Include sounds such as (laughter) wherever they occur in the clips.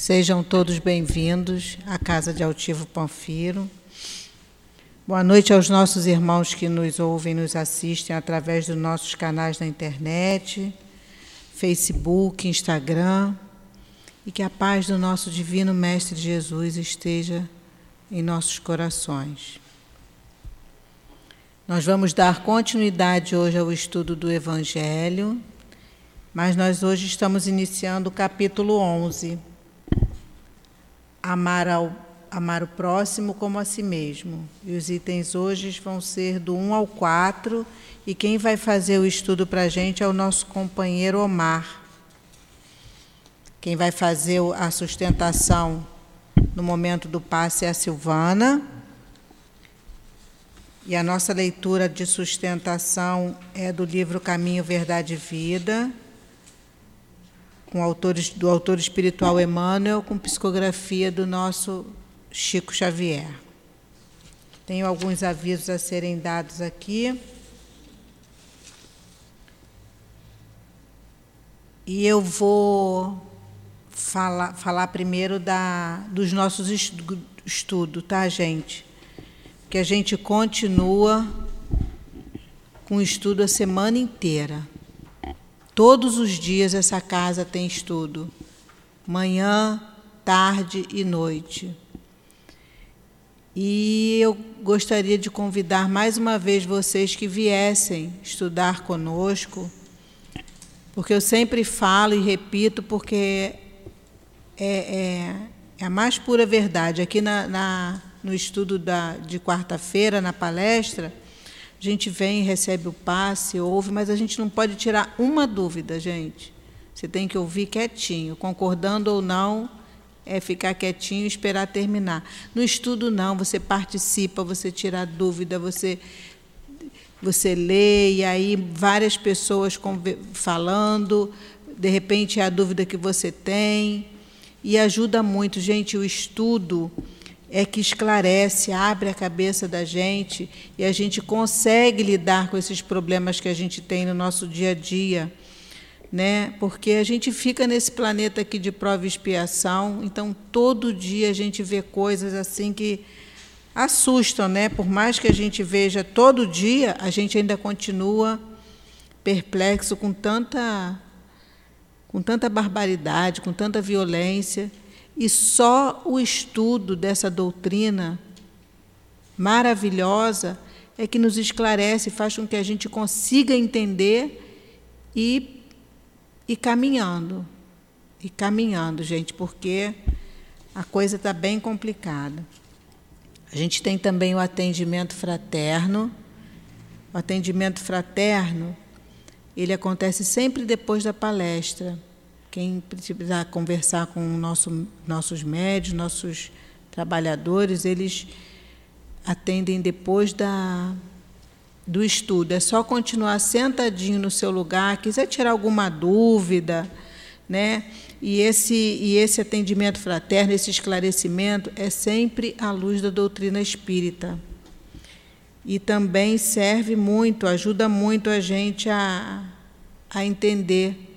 Sejam todos bem-vindos à Casa de Altivo Panfiro. Boa noite aos nossos irmãos que nos ouvem, nos assistem através dos nossos canais na internet, Facebook, Instagram, e que a paz do nosso Divino Mestre Jesus esteja em nossos corações. Nós vamos dar continuidade hoje ao estudo do Evangelho, mas nós hoje estamos iniciando o capítulo 11. Amar, ao, amar o próximo como a si mesmo. E os itens hoje vão ser do 1 ao 4, e quem vai fazer o estudo para a gente é o nosso companheiro Omar. Quem vai fazer a sustentação no momento do passe é a Silvana. E a nossa leitura de sustentação é do livro Caminho, Verdade e Vida, com autores, do autor espiritual Emmanuel, com psicografia do nosso Chico Xavier. Tenho alguns avisos a serem dados aqui. E eu vou falar, falar primeiro da, dos nossos estudos, tá, gente? Que a gente continua com o estudo a semana inteira. Todos os dias essa casa tem estudo. Manhã, tarde e noite. E eu gostaria de convidar mais uma vez vocês que viessem estudar conosco, porque eu sempre falo e repito, porque é, é, é a mais pura verdade. Aqui na, na no estudo da, de quarta-feira, na palestra, a gente vem, recebe o passe, ouve, mas a gente não pode tirar uma dúvida, gente. Você tem que ouvir quietinho, concordando ou não, é ficar quietinho e esperar terminar. No estudo, não, você participa, você tira dúvida, você, você lê, e aí várias pessoas falando, de repente é a dúvida que você tem e ajuda muito, gente, o estudo é que esclarece, abre a cabeça da gente e a gente consegue lidar com esses problemas que a gente tem no nosso dia a dia, né? Porque a gente fica nesse planeta aqui de prova e expiação, então todo dia a gente vê coisas assim que assustam, né? Por mais que a gente veja todo dia, a gente ainda continua perplexo com tanta com tanta barbaridade, com tanta violência, e só o estudo dessa doutrina maravilhosa é que nos esclarece, faz com que a gente consiga entender e e caminhando. E caminhando, gente, porque a coisa está bem complicada. A gente tem também o atendimento fraterno. O atendimento fraterno ele acontece sempre depois da palestra. Quem precisar conversar com nosso, nossos médios, nossos trabalhadores, eles atendem depois da, do estudo. É só continuar sentadinho no seu lugar, quiser tirar alguma dúvida, né? E esse, e esse atendimento fraterno, esse esclarecimento, é sempre à luz da doutrina espírita e também serve muito, ajuda muito a gente a, a entender.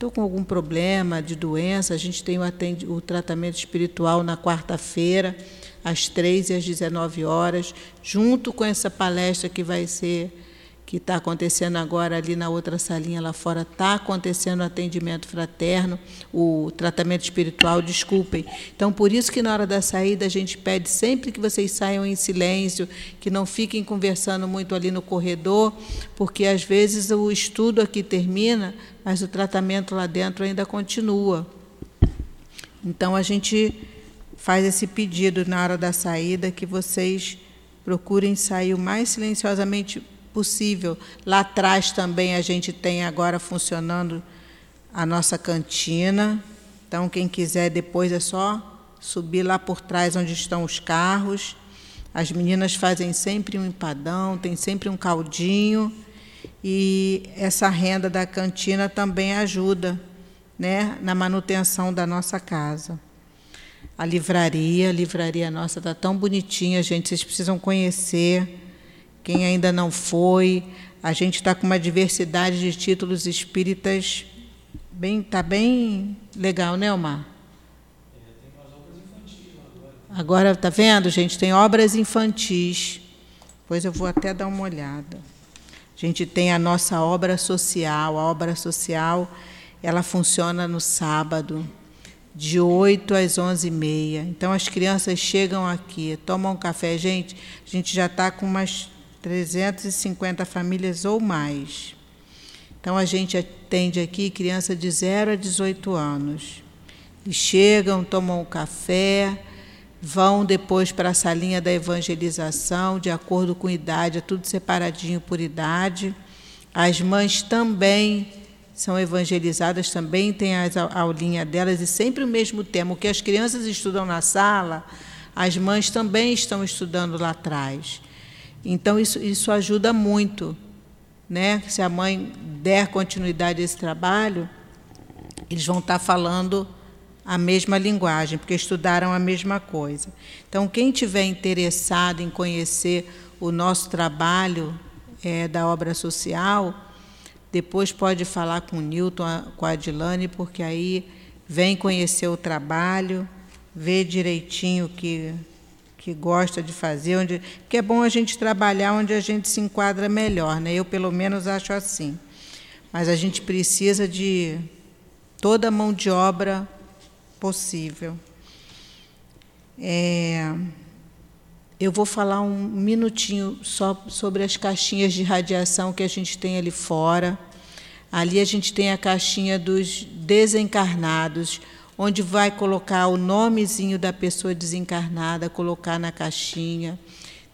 Estou com algum problema de doença, a gente tem o, o tratamento espiritual na quarta-feira, às 3 e às 19 horas, junto com essa palestra que vai ser que está acontecendo agora ali na outra salinha lá fora, está acontecendo o atendimento fraterno, o tratamento espiritual, desculpem. Então, por isso que na hora da saída a gente pede sempre que vocês saiam em silêncio, que não fiquem conversando muito ali no corredor, porque às vezes o estudo aqui termina, mas o tratamento lá dentro ainda continua. Então, a gente faz esse pedido na hora da saída que vocês procurem sair o mais silenciosamente possível. Lá atrás também a gente tem agora funcionando a nossa cantina. Então, quem quiser depois é só subir lá por trás onde estão os carros. As meninas fazem sempre um empadão, tem sempre um caldinho. E essa renda da cantina também ajuda né, na manutenção da nossa casa. A livraria, a livraria nossa está tão bonitinha, gente, vocês precisam conhecer. Quem ainda não foi, a gente está com uma diversidade de títulos espíritas bem, tá bem legal, né, Omar? Agora, tá vendo, gente? Tem obras infantis. Pois eu vou até dar uma olhada. A gente tem a nossa obra social. A obra social, ela funciona no sábado, de 8 às 11h30. Então, as crianças chegam aqui, tomam café. Gente, a gente já está com umas 350 famílias ou mais. Então, a gente atende aqui criança de 0 a 18 anos. E chegam, tomam café, vão depois para a salinha da evangelização, de acordo com idade, é tudo separadinho por idade. As mães também são evangelizadas, também têm a aulinha delas, e sempre o mesmo tema. O que as crianças estudam na sala, as mães também estão estudando lá atrás. Então, isso, isso ajuda muito. Né? Se a mãe der continuidade a esse trabalho, eles vão estar falando a mesma linguagem, porque estudaram a mesma coisa. Então, quem tiver interessado em conhecer o nosso trabalho é, da obra social, depois pode falar com o Newton, com a Adilane, porque aí vem conhecer o trabalho, ver direitinho o que, que gosta de fazer, onde, porque é bom a gente trabalhar onde a gente se enquadra melhor, né? Eu pelo menos acho assim. Mas a gente precisa de toda a mão de obra possível. É, eu vou falar um minutinho só sobre as caixinhas de radiação que a gente tem ali fora. Ali a gente tem a caixinha dos desencarnados, onde vai colocar o nomezinho da pessoa desencarnada, colocar na caixinha.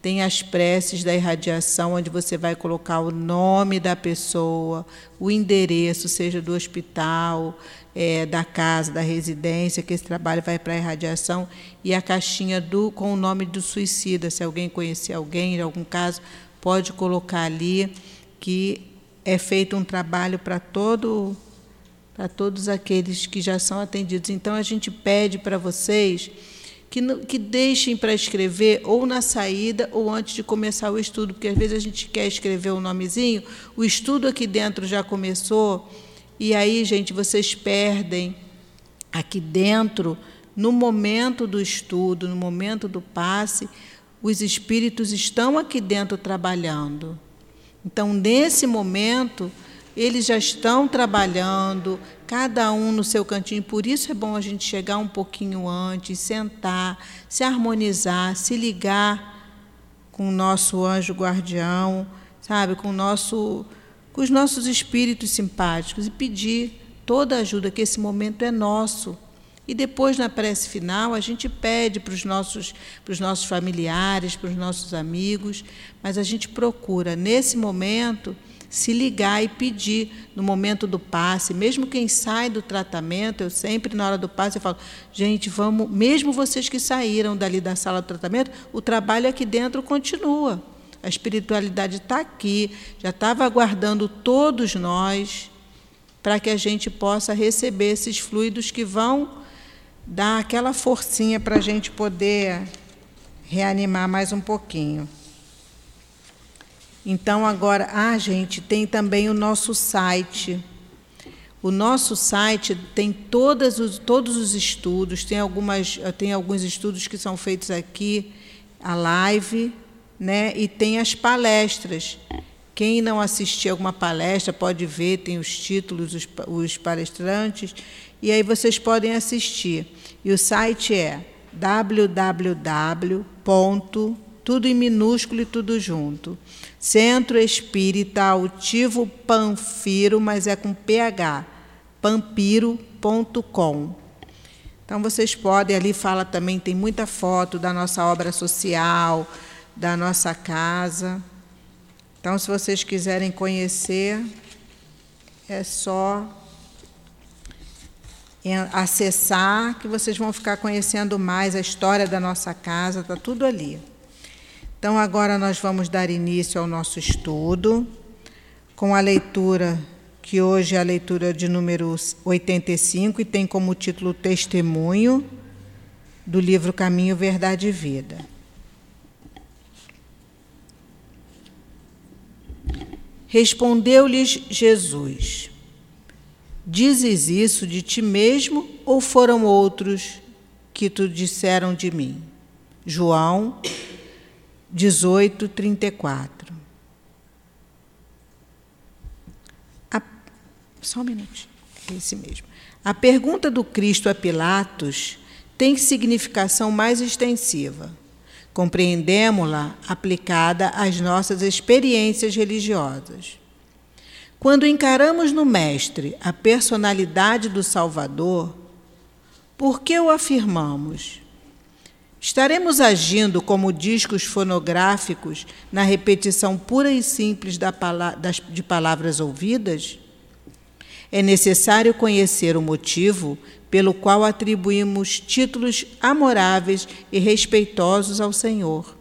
Tem as preces da irradiação, onde você vai colocar o nome da pessoa, o endereço, seja do hospital, é, da casa, da residência, que esse trabalho vai para a irradiação, e a caixinha do, com o nome do suicida. Se alguém conhecer alguém, em algum caso, pode colocar ali que é feito um trabalho para todo para todos aqueles que já são atendidos. Então a gente pede para vocês que, que deixem para escrever ou na saída ou antes de começar o estudo, porque às vezes a gente quer escrever o um nomezinho, o estudo aqui dentro já começou, e aí, gente, vocês perdem aqui dentro, no momento do estudo, no momento do passe, os espíritos estão aqui dentro trabalhando. Então, nesse momento, eles já estão trabalhando, cada um no seu cantinho. Por isso é bom a gente chegar um pouquinho antes, sentar, se harmonizar, se ligar com o nosso anjo guardião, sabe, com o nosso com os nossos espíritos simpáticos e pedir toda a ajuda, que esse momento é nosso. E depois, na prece final, a gente pede para os nossos, para os nossos familiares, para os nossos amigos, mas a gente procura, nesse momento, se ligar e pedir no momento do passe, mesmo quem sai do tratamento, eu sempre na hora do passe eu falo, gente, vamos, mesmo vocês que saíram dali da sala do tratamento, o trabalho aqui dentro continua. A espiritualidade está aqui, já estava aguardando todos nós para que a gente possa receber esses fluidos que vão dar aquela forcinha para a gente poder reanimar mais um pouquinho. Então, agora, ah, gente, tem também o nosso site. O nosso site tem os, todos os estudos, tem, algumas, tem alguns estudos que são feitos aqui, a live, né? E tem as palestras. Quem não assistir alguma palestra pode ver, tem os títulos, os, os palestrantes, e aí vocês podem assistir. E o site é www. tudo em minúsculo e tudo junto. Centro Espírita Altivo Panfiro, mas é com PH, pampiro.com. Então vocês podem, ali fala também, tem muita foto da nossa obra social, da nossa casa. Então, se vocês quiserem conhecer, é só acessar que vocês vão ficar conhecendo mais a história da nossa casa, está tudo ali. Então, agora nós vamos dar início ao nosso estudo com a leitura, que hoje é a leitura de número 85 e tem como título Testemunho do livro Caminho, Verdade e Vida. Respondeu-lhes Jesus: Dizes isso de ti mesmo ou foram outros que te disseram de mim? João 18, 34. A, só um minutinho, é esse mesmo. A pergunta do Cristo a Pilatos tem significação mais extensiva. Compreendemos-la aplicada às nossas experiências religiosas. Quando encaramos no Mestre a personalidade do Salvador, por que o afirmamos? Estaremos agindo como discos fonográficos na repetição pura e simples de palavras ouvidas? É necessário conhecer o motivo pelo qual atribuímos títulos amoráveis e respeitosos ao Senhor.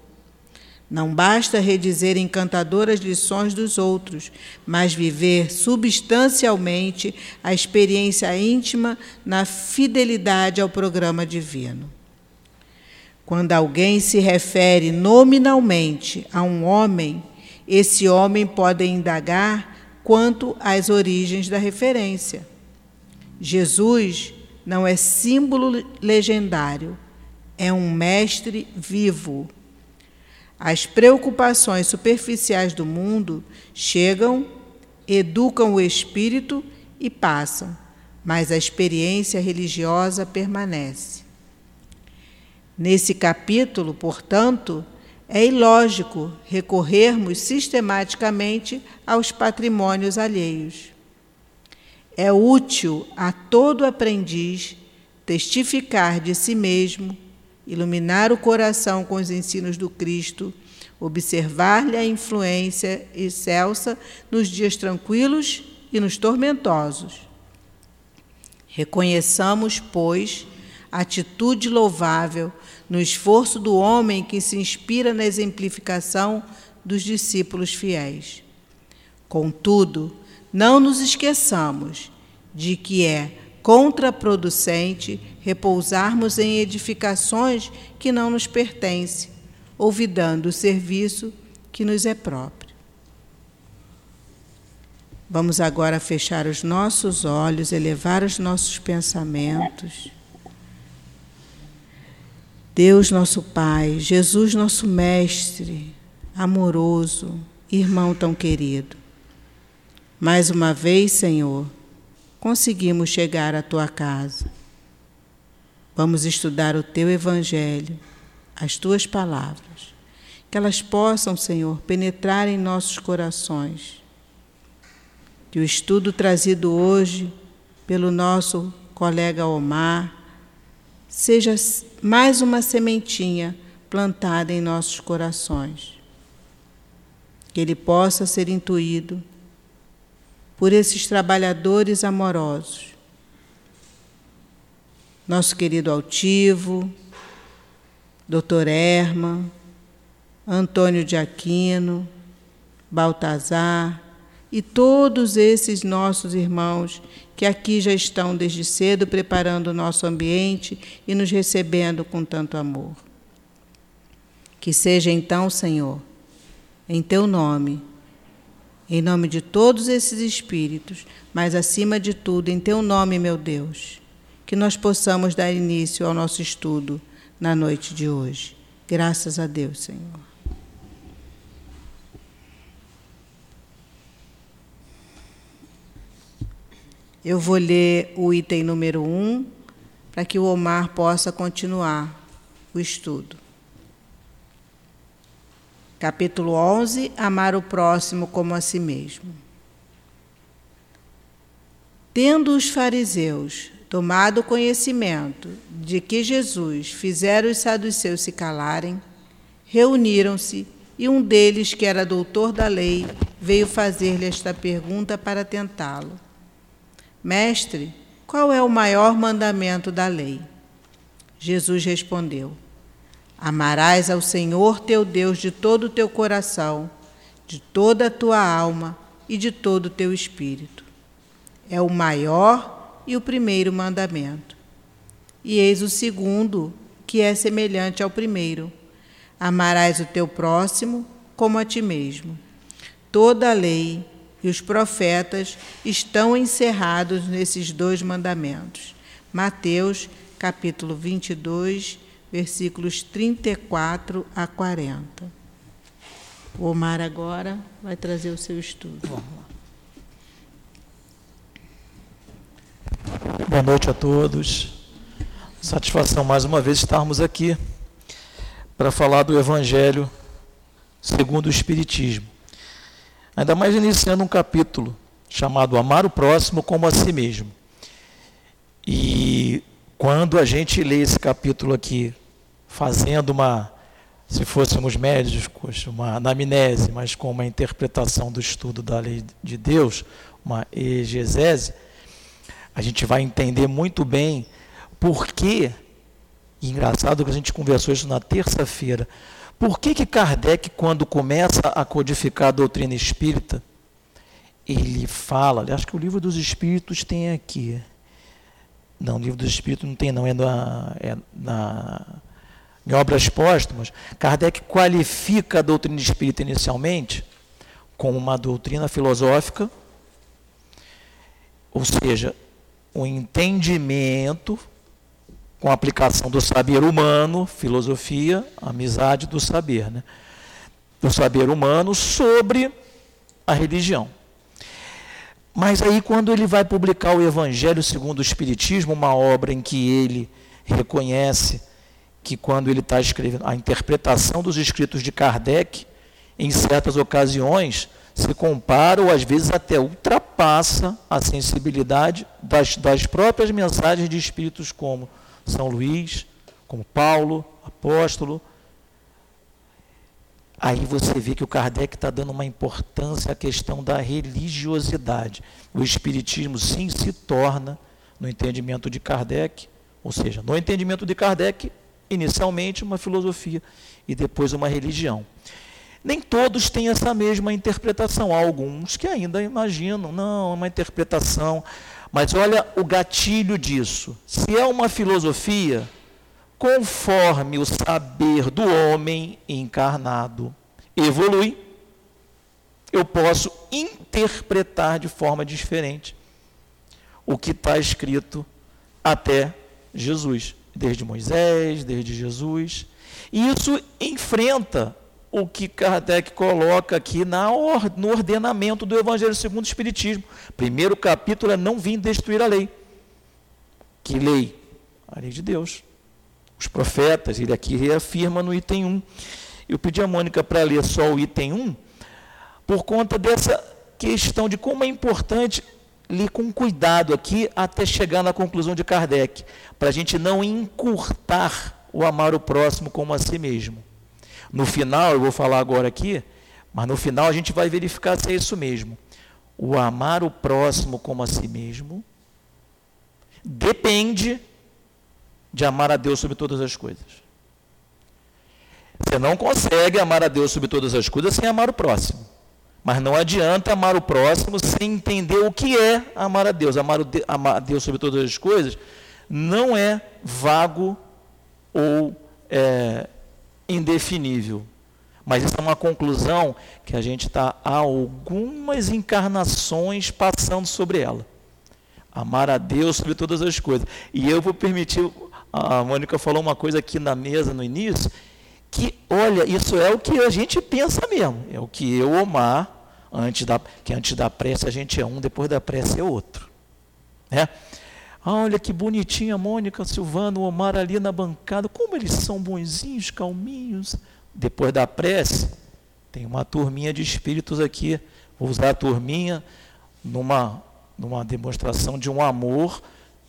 Não basta redizer encantadoras lições dos outros, mas viver substancialmente a experiência íntima na fidelidade ao programa divino. Quando alguém se refere nominalmente a um homem, esse homem pode indagar quanto às origens da referência. Jesus não é símbolo legendário, é um mestre vivo as preocupações superficiais do mundo chegam, educam o espírito e passam, mas a experiência religiosa permanece. Nesse capítulo, portanto, é ilógico recorrermos sistematicamente aos patrimônios alheios. É útil a todo aprendiz testificar de si mesmo iluminar o coração com os ensinos do Cristo, observar-lhe a influência excelsa nos dias tranquilos e nos tormentosos. Reconheçamos, pois, atitude louvável no esforço do homem que se inspira na exemplificação dos discípulos fiéis. Contudo, não nos esqueçamos de que é contraproducente repousarmos em edificações que não nos pertencem, olvidando o serviço que nos é próprio. Vamos agora fechar os nossos olhos, elevar os nossos pensamentos. Deus, nosso Pai, Jesus, nosso Mestre, amoroso, irmão tão querido. Mais uma vez, Senhor, conseguimos chegar à tua casa. Vamos estudar o teu evangelho, as tuas palavras, que elas possam, Senhor, penetrar em nossos corações. Que o estudo trazido hoje pelo nosso colega Omar seja mais uma sementinha plantada em nossos corações. Que ele possa ser intuído por esses trabalhadores amorosos. Nosso querido altivo, Dr. Erma, Antônio de Aquino, Baltazar e todos esses nossos irmãos que aqui já estão desde cedo preparando o nosso ambiente e nos recebendo com tanto amor. Que seja então, Senhor, em teu nome, em nome de todos esses espíritos, mas acima de tudo, em teu nome, meu Deus, que nós possamos dar início ao nosso estudo na noite de hoje. Graças a Deus, Senhor. Eu vou ler o item número 1 um, para que o Omar possa continuar o estudo. Capítulo 11: Amar o próximo como a si mesmo. Tendo os fariseus tomado conhecimento de que Jesus fizera os saduceus se calarem, reuniram-se e um deles, que era doutor da lei, veio fazer-lhe esta pergunta para tentá-lo: Mestre, qual é o maior mandamento da lei? Jesus respondeu: Amarás ao Senhor teu Deus de todo o teu coração, de toda a tua alma e de todo o teu espírito. É o maior e o primeiro mandamento. E eis o segundo, que é semelhante ao primeiro: Amarás o teu próximo como a ti mesmo. Toda a lei e os profetas estão encerrados nesses dois mandamentos. Mateus, capítulo 22, versículos 34 a 40. O Omar agora vai trazer o seu estudo. Boa noite a todos. Satisfação mais uma vez estarmos aqui para falar do Evangelho segundo o Espiritismo. Ainda mais iniciando um capítulo chamado Amar o Próximo como a si mesmo. E quando a gente lê esse capítulo aqui, fazendo uma, se fôssemos médicos, uma anamnese, mas com uma interpretação do estudo da lei de Deus, uma exegese, a gente vai entender muito bem por que, engraçado que a gente conversou isso na terça-feira, por que, que Kardec, quando começa a codificar a doutrina espírita, ele fala, acho que o livro dos espíritos tem aqui. Não, o livro dos espíritos não tem, não, é na, é na em obras póstumas. Kardec qualifica a doutrina espírita inicialmente como uma doutrina filosófica, ou seja, o entendimento com a aplicação do saber humano, filosofia, amizade do saber, né? do saber humano sobre a religião. Mas aí, quando ele vai publicar o Evangelho segundo o Espiritismo, uma obra em que ele reconhece que, quando ele está escrevendo, a interpretação dos escritos de Kardec, em certas ocasiões, se compara ou às vezes até ultrapassa a sensibilidade das, das próprias mensagens de espíritos como São Luís, como Paulo, apóstolo. Aí você vê que o Kardec está dando uma importância à questão da religiosidade. O Espiritismo, sim, se torna, no entendimento de Kardec, ou seja, no entendimento de Kardec, inicialmente uma filosofia e depois uma religião. Nem todos têm essa mesma interpretação. Há alguns que ainda imaginam, não, é uma interpretação. Mas olha o gatilho disso. Se é uma filosofia, conforme o saber do homem encarnado evolui, eu posso interpretar de forma diferente o que está escrito até Jesus, desde Moisés, desde Jesus. E isso enfrenta o que Kardec coloca aqui na or, no ordenamento do Evangelho segundo o Espiritismo. Primeiro capítulo é não vim destruir a lei. Que lei? A lei de Deus. Os profetas, ele aqui reafirma no item 1. Eu pedi a Mônica para ler só o item 1, por conta dessa questão de como é importante ler com cuidado aqui até chegar na conclusão de Kardec, para a gente não encurtar o amar o próximo como a si mesmo. No final, eu vou falar agora aqui, mas no final a gente vai verificar se é isso mesmo. O amar o próximo como a si mesmo depende de amar a Deus sobre todas as coisas. Você não consegue amar a Deus sobre todas as coisas sem amar o próximo. Mas não adianta amar o próximo sem entender o que é amar a Deus. Amar, o, amar a Deus sobre todas as coisas não é vago ou é, indefinível. Mas isso é uma conclusão que a gente está há algumas encarnações passando sobre ela. Amar a Deus sobre todas as coisas. E eu vou permitir, a Mônica falou uma coisa aqui na mesa no início, que, olha, isso é o que a gente pensa mesmo. É o que eu, Omar, antes da, que antes da prece a gente é um, depois da prece é outro. Né? olha que bonitinha a Mônica, Silvano, o Omar ali na bancada. Como eles são bonzinhos, calminhos. Depois da prece, tem uma turminha de espíritos aqui. Vou usar a turminha numa, numa demonstração de um amor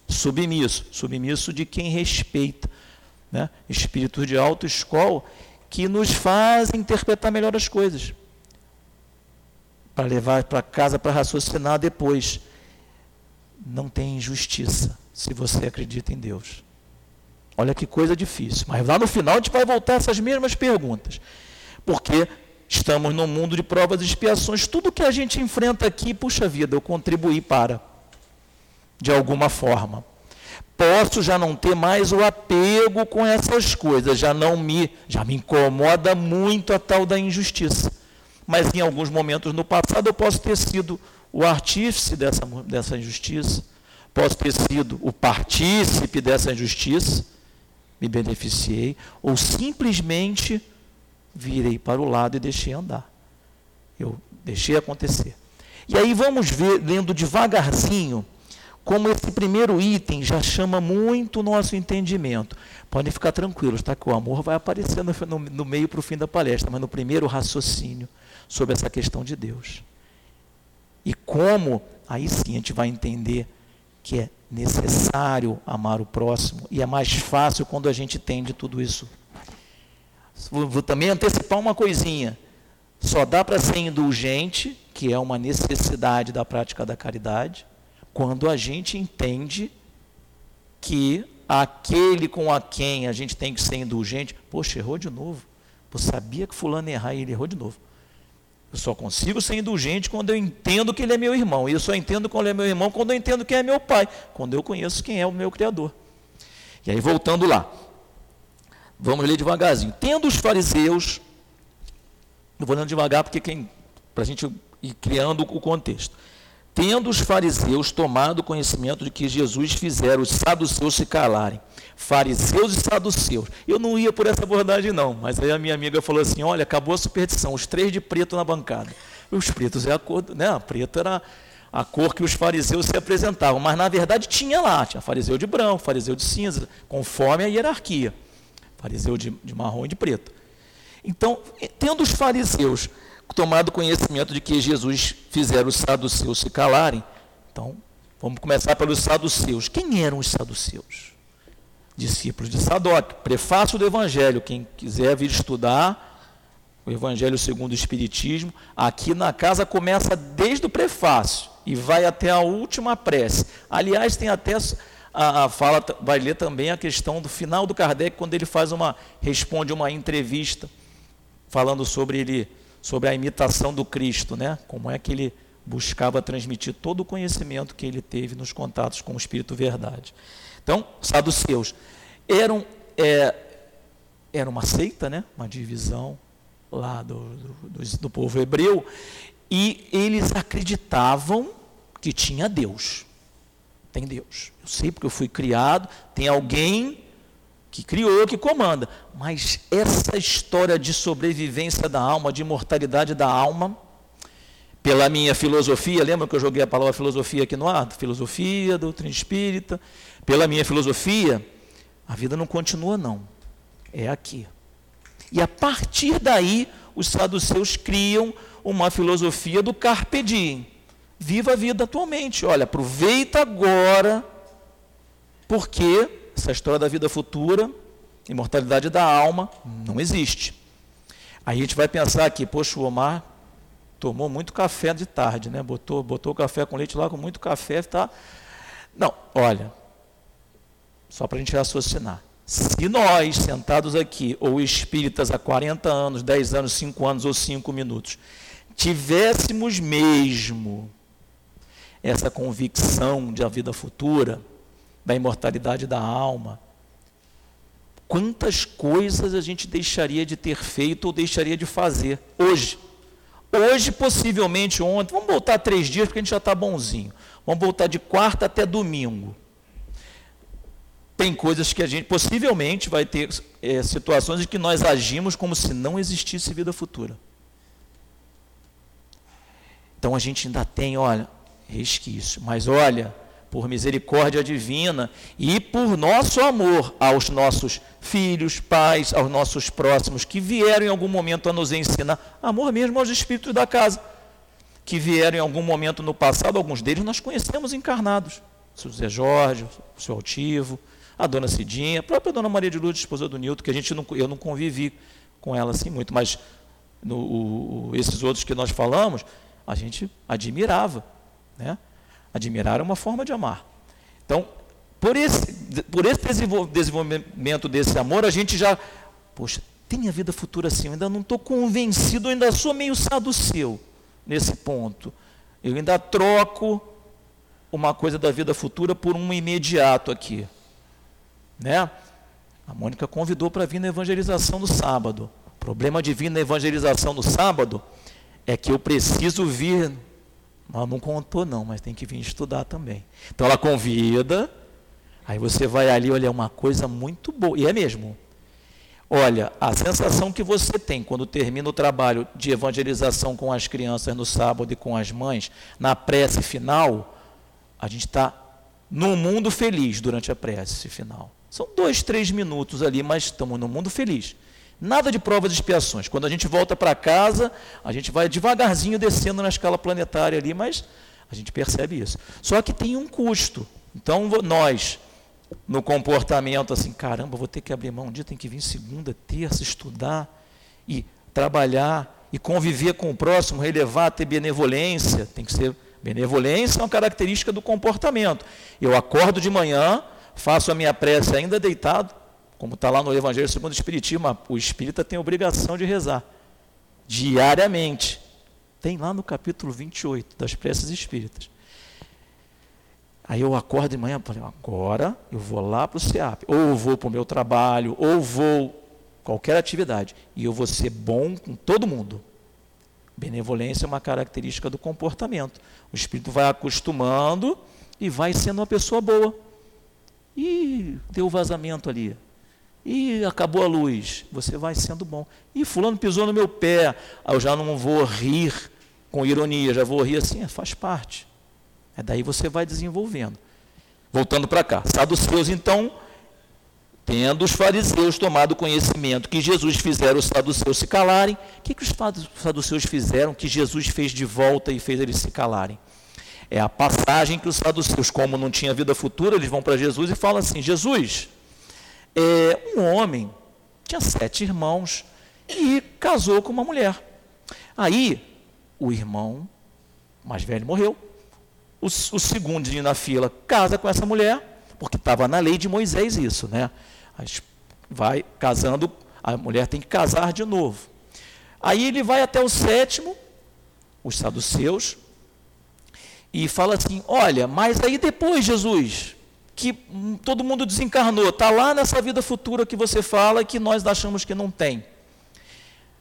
submisso submisso de quem respeita. Né? Espíritos de autoescola que nos fazem interpretar melhor as coisas. Para levar para casa para raciocinar depois não tem injustiça se você acredita em Deus. Olha que coisa difícil. Mas lá no final a gente vai voltar essas mesmas perguntas. Porque estamos num mundo de provas e expiações. Tudo que a gente enfrenta aqui, puxa vida, eu contribuí para. De alguma forma. Posso já não ter mais o apego com essas coisas, já não me, já me incomoda muito a tal da injustiça. Mas em alguns momentos no passado eu posso ter sido o artífice dessa, dessa injustiça, posso ter sido o partícipe dessa injustiça, me beneficiei, ou simplesmente virei para o lado e deixei andar. Eu deixei acontecer. E aí vamos ver, lendo devagarzinho, como esse primeiro item já chama muito o nosso entendimento. Podem ficar tranquilos, tá? Que o amor vai aparecer no, no, no meio para o fim da palestra, mas no primeiro raciocínio sobre essa questão de Deus. E como, aí sim a gente vai entender que é necessário amar o próximo e é mais fácil quando a gente entende tudo isso. Vou também antecipar uma coisinha. Só dá para ser indulgente, que é uma necessidade da prática da caridade, quando a gente entende que aquele com a quem a gente tem que ser indulgente, poxa, errou de novo. Eu sabia que fulano errar e ele errou de novo. Eu só consigo ser indulgente quando eu entendo que ele é meu irmão. E eu só entendo que ele é meu irmão quando eu entendo quem é meu pai, quando eu conheço quem é o meu Criador. E aí, voltando lá. Vamos ler devagarzinho. Tendo os fariseus, eu vou lendo devagar porque para a gente ir criando o contexto. Tendo os fariseus tomado conhecimento de que Jesus fizera os saduceus se calarem, fariseus e saduceus. Eu não ia por essa abordagem, não, mas aí a minha amiga falou assim: olha, acabou a superstição, os três de preto na bancada. Os pretos é a cor, né? A preto era a cor que os fariseus se apresentavam, mas na verdade tinha lá, tinha fariseu de branco, fariseu de cinza, conforme a hierarquia. Fariseu de, de marrom e de preto. Então, tendo os fariseus tomado conhecimento de que Jesus fizera os saduceus se calarem. Então, vamos começar pelos saduceus. Quem eram os saduceus? Discípulos de Sadoc. Prefácio do Evangelho. Quem quiser vir estudar o Evangelho segundo o Espiritismo, aqui na casa começa desde o prefácio e vai até a última prece. Aliás, tem até a, a fala, vai ler também a questão do final do Kardec, quando ele faz uma, responde uma entrevista, falando sobre ele sobre a imitação do Cristo, né? Como é que ele buscava transmitir todo o conhecimento que ele teve nos contatos com o Espírito Verdade. Então, saduceus eram é, era uma seita, né? Uma divisão lá do, do, do povo hebreu e eles acreditavam que tinha Deus. Tem Deus. Eu sei porque eu fui criado, tem alguém que criou, que comanda. Mas essa história de sobrevivência da alma, de imortalidade da alma, pela minha filosofia, lembra que eu joguei a palavra filosofia aqui no ar? Filosofia, doutrina espírita. Pela minha filosofia, a vida não continua, não. É aqui. E a partir daí, os saduceus criam uma filosofia do carpe diem. Viva a vida atualmente. Olha, aproveita agora, porque essa história da vida futura, imortalidade da alma, não existe. Aí a gente vai pensar aqui, poxa, o Omar tomou muito café de tarde, né? Botou, botou café com leite lá com muito café, tá? Não, olha, só para a gente raciocinar. Se nós, sentados aqui, ou espíritas há 40 anos, 10 anos, 5 anos ou 5 minutos, tivéssemos mesmo essa convicção de a vida futura, da imortalidade da alma. Quantas coisas a gente deixaria de ter feito ou deixaria de fazer hoje? Hoje, possivelmente ontem, vamos voltar três dias porque a gente já está bonzinho. Vamos voltar de quarta até domingo. Tem coisas que a gente possivelmente vai ter é, situações em que nós agimos como se não existisse vida futura. Então a gente ainda tem, olha, resquício. Mas olha, por misericórdia divina e por nosso amor aos nossos filhos, pais, aos nossos próximos, que vieram em algum momento a nos ensinar, amor mesmo aos espíritos da casa, que vieram em algum momento no passado, alguns deles nós conhecemos encarnados, o seu Zé Jorge, o seu Altivo, a dona Cidinha, a própria dona Maria de Lourdes, esposa do Nilton, que a gente não, eu não convivi com ela assim muito, mas no, o, esses outros que nós falamos, a gente admirava, né? Admirar é uma forma de amar. Então, por esse, por esse desenvolvimento desse amor, a gente já, poxa, tem a vida futura assim, eu ainda não estou convencido, eu ainda sou meio saduceu nesse ponto. Eu ainda troco uma coisa da vida futura por um imediato aqui. Né? A Mônica convidou para vir na evangelização no sábado. O problema de vir na evangelização no sábado é que eu preciso vir ela não contou, não, mas tem que vir estudar também. Então ela convida, Aí você vai ali, olha, é uma coisa muito boa, e é mesmo. Olha, a sensação que você tem quando termina o trabalho de evangelização com as crianças no sábado e com as mães, na prece final, a gente está num mundo feliz durante a prece final. São dois, três minutos ali, mas estamos no mundo feliz. Nada de provas e expiações. Quando a gente volta para casa, a gente vai devagarzinho descendo na escala planetária ali, mas a gente percebe isso. Só que tem um custo. Então, nós, no comportamento, assim, caramba, vou ter que abrir mão um dia, tem que vir segunda, terça, estudar e trabalhar e conviver com o próximo, relevar, ter benevolência. Tem que ser. Benevolência é uma característica do comportamento. Eu acordo de manhã, faço a minha prece ainda deitado, como está lá no Evangelho segundo o Espiritismo, o espírita tem obrigação de rezar diariamente. Tem lá no capítulo 28 das preces espíritas. Aí eu acordo de manhã e falo, agora eu vou lá para o SEAP, ou vou para o meu trabalho, ou vou qualquer atividade, e eu vou ser bom com todo mundo. Benevolência é uma característica do comportamento. O espírito vai acostumando e vai sendo uma pessoa boa. E deu vazamento ali. E acabou a luz. Você vai sendo bom. E fulano pisou no meu pé. Eu já não vou rir com ironia, já vou rir assim, é, faz parte. É daí você vai desenvolvendo. Voltando para cá. Saduceus, então, tendo os fariseus tomado conhecimento que Jesus fizeram os saduceus se calarem, o que, que os saduceus fizeram que Jesus fez de volta e fez eles se calarem? É a passagem que os saduceus, como não tinha vida futura, eles vão para Jesus e falam assim: Jesus, é, um homem tinha sete irmãos e casou com uma mulher. Aí, o irmão mais velho morreu. O, o segundo na fila casa com essa mulher, porque estava na lei de Moisés isso, né? Vai casando, a mulher tem que casar de novo. Aí ele vai até o sétimo, os saduceus, e fala assim: Olha, mas aí depois, Jesus, que todo mundo desencarnou, está lá nessa vida futura que você fala que nós achamos que não tem.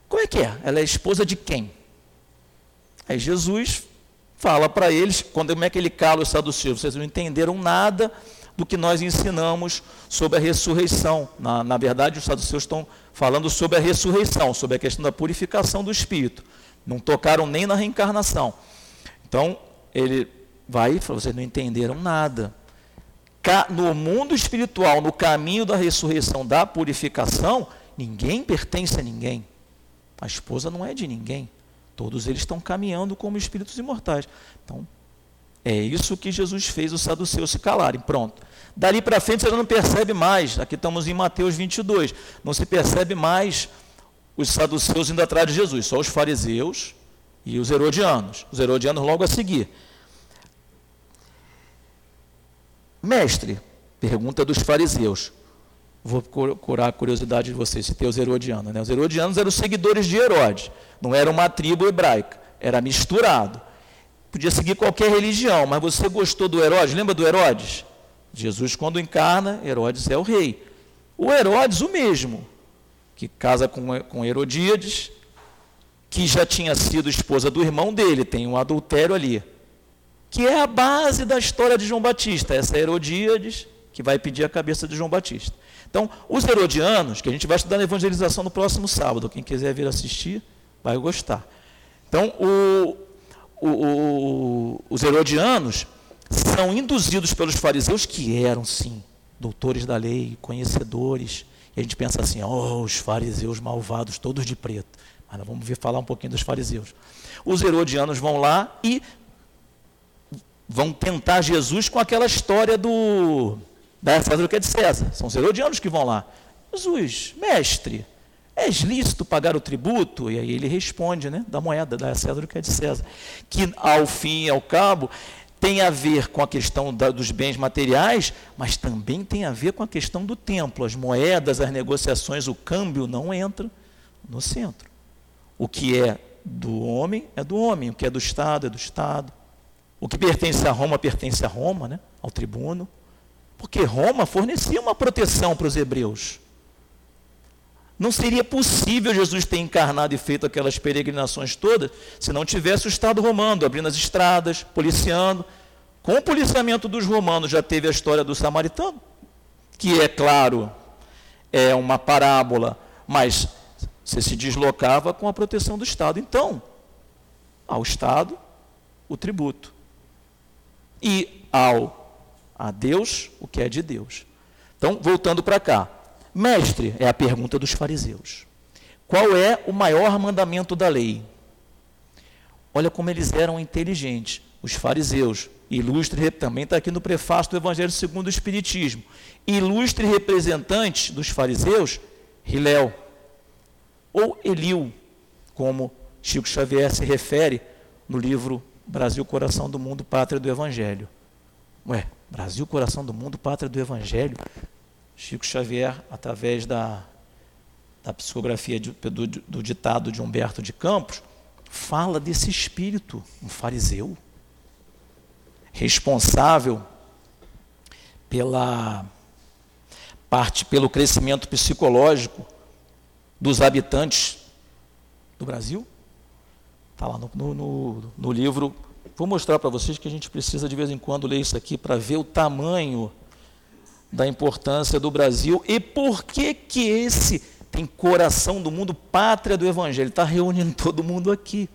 Como é que é? Ela é esposa de quem? Aí Jesus fala para eles, quando como é que ele cala os saduceus? Vocês não entenderam nada do que nós ensinamos sobre a ressurreição. Na, na verdade, os saduceus estão falando sobre a ressurreição, sobre a questão da purificação do espírito. Não tocaram nem na reencarnação. Então, ele vai e fala: vocês não entenderam nada. No mundo espiritual, no caminho da ressurreição, da purificação, ninguém pertence a ninguém. A esposa não é de ninguém. Todos eles estão caminhando como espíritos imortais. Então, é isso que Jesus fez os saduceus se calarem. Pronto. Dali para frente você não percebe mais. Aqui estamos em Mateus 22. Não se percebe mais os saduceus indo atrás de Jesus, só os fariseus e os herodianos. Os herodianos logo a seguir. Mestre, pergunta dos fariseus. Vou curar a curiosidade de vocês, se tem os herodianos. Né? Os herodianos eram seguidores de Herodes, não era uma tribo hebraica, era misturado. Podia seguir qualquer religião, mas você gostou do Herodes? Lembra do Herodes? Jesus, quando encarna, Herodes é o rei. O Herodes, o mesmo, que casa com, com Herodíades, que já tinha sido esposa do irmão dele, tem um adultério ali que é a base da história de João Batista, essa Herodíades, que vai pedir a cabeça de João Batista. Então, os herodianos, que a gente vai estudar na evangelização no próximo sábado, quem quiser vir assistir, vai gostar. Então, o, o, o, os herodianos são induzidos pelos fariseus, que eram, sim, doutores da lei, conhecedores. E a gente pensa assim, oh, os fariseus malvados, todos de preto. Mas vamos ver falar um pouquinho dos fariseus. Os herodianos vão lá e vão tentar Jesus com aquela história do da César o que é de César. São os herodianos que vão lá. Jesus, mestre, és lícito pagar o tributo? E aí ele responde, né, da moeda, da César o que é de César. Que ao fim e ao cabo tem a ver com a questão da, dos bens materiais, mas também tem a ver com a questão do templo. As moedas, as negociações, o câmbio não entra no centro. O que é do homem é do homem, o que é do Estado é do Estado. O que pertence a Roma pertence a Roma, né? ao tribuno, porque Roma fornecia uma proteção para os hebreus. Não seria possível Jesus ter encarnado e feito aquelas peregrinações todas se não tivesse o Estado romano abrindo as estradas, policiando. Com o policiamento dos romanos já teve a história do samaritano, que é claro, é uma parábola, mas você se deslocava com a proteção do Estado. Então, ao Estado, o tributo. E ao a Deus, o que é de Deus. Então, voltando para cá. Mestre, é a pergunta dos fariseus. Qual é o maior mandamento da lei? Olha como eles eram inteligentes. Os fariseus, ilustre, também está aqui no prefácio do Evangelho segundo o Espiritismo. Ilustre representante dos fariseus, Hilel, ou Eliu, como Chico Xavier se refere no livro Brasil, Coração do Mundo, Pátria do Evangelho. Ué, Brasil, Coração do Mundo, Pátria do Evangelho. Chico Xavier, através da, da psicografia de, do, do ditado de Humberto de Campos, fala desse espírito, um fariseu, responsável pela parte, pelo crescimento psicológico dos habitantes do Brasil. Está lá no, no, no, livro. Vou mostrar para vocês que a gente precisa de vez em quando ler isso aqui para ver o tamanho da importância do Brasil e por que que esse tem coração do mundo, pátria do Evangelho, está reunindo (laughs) todo mundo aqui.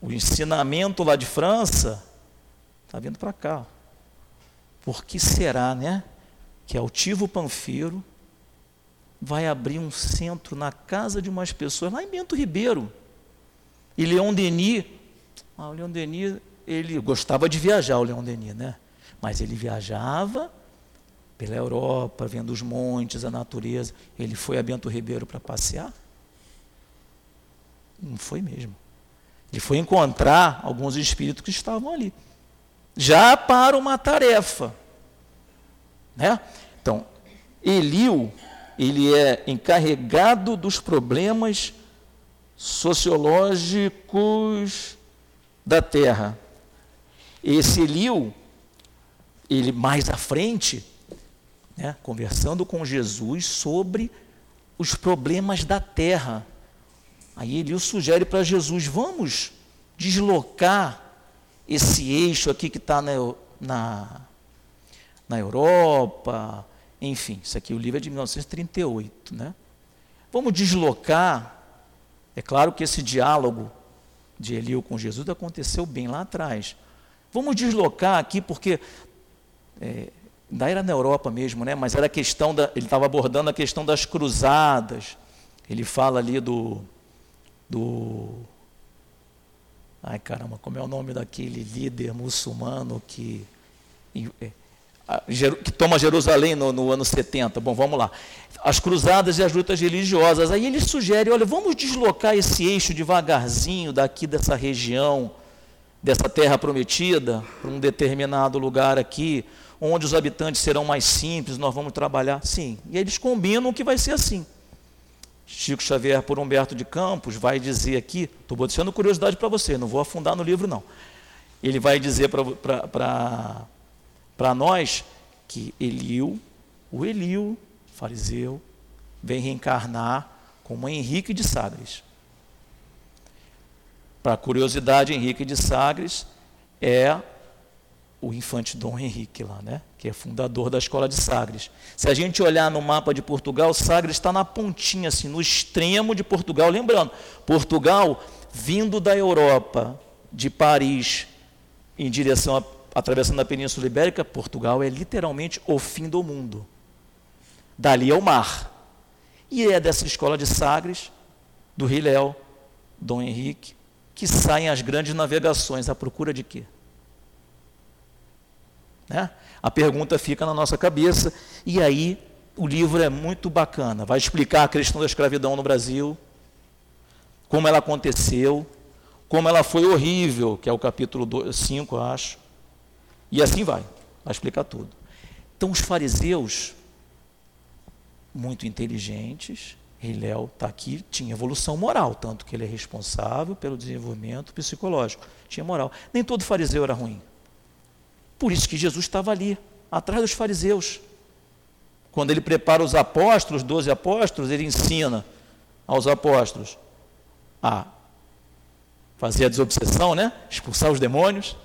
O ensinamento lá de França está vindo para cá. Por que será, né, que Altivo Panfiro vai abrir um centro na casa de umas pessoas lá em Bento Ribeiro? E Leon Denis, ah, o Leon Denis, ele gostava de viajar, o Leon Denis, né? Mas ele viajava pela Europa, vendo os montes, a natureza. Ele foi a Bento Ribeiro para passear? Não foi mesmo. Ele foi encontrar alguns espíritos que estavam ali. Já para uma tarefa. Né? Então, Eliu, ele é encarregado dos problemas sociológicos da terra. Esse Eliu, ele mais à frente, né, conversando com Jesus sobre os problemas da terra. Aí Eliu sugere para Jesus: vamos deslocar esse eixo aqui que está na, na, na Europa, enfim, isso aqui o livro é de 1938, né? Vamos deslocar é claro que esse diálogo de Eliu com Jesus aconteceu bem lá atrás. Vamos deslocar aqui, porque é, era na Europa mesmo, né? mas era a questão da. Ele estava abordando a questão das cruzadas. Ele fala ali do. do ai caramba, como é o nome daquele líder muçulmano que. É, que toma Jerusalém no, no, ano 70. Bom, vamos lá. As cruzadas e as lutas religiosas. Aí ele sugere: olha, vamos deslocar esse eixo devagarzinho daqui dessa região, dessa terra prometida, para um determinado lugar aqui, onde os habitantes serão mais simples, nós vamos trabalhar. Sim. E eles combinam que vai ser assim. Chico Xavier, por Humberto de Campos, vai dizer aqui, estou botando curiosidade para você, não vou afundar no livro, não. Ele vai dizer para para nós que Eliu, o Eliu, fariseu, vem reencarnar como Henrique de Sagres. Para curiosidade, Henrique de Sagres é o infante Dom Henrique lá, né? que é fundador da escola de Sagres. Se a gente olhar no mapa de Portugal, Sagres está na pontinha, assim, no extremo de Portugal. Lembrando, Portugal vindo da Europa, de Paris, em direção atravessando a Península Ibérica, Portugal é literalmente o fim do mundo. Dali é o mar. E é dessa escola de Sagres, do Hiléu, Dom Henrique, que saem as grandes navegações à procura de quê? Né? A pergunta fica na nossa cabeça, e aí o livro é muito bacana. Vai explicar a questão da escravidão no Brasil, como ela aconteceu, como ela foi horrível, que é o capítulo 5, acho e assim vai, vai explicar tudo. Então, os fariseus, muito inteligentes, Hilel está aqui, tinha evolução moral, tanto que ele é responsável pelo desenvolvimento psicológico. Tinha moral. Nem todo fariseu era ruim. Por isso que Jesus estava ali, atrás dos fariseus. Quando ele prepara os apóstolos, doze apóstolos, ele ensina aos apóstolos a fazer a desobsessão, né? expulsar os demônios,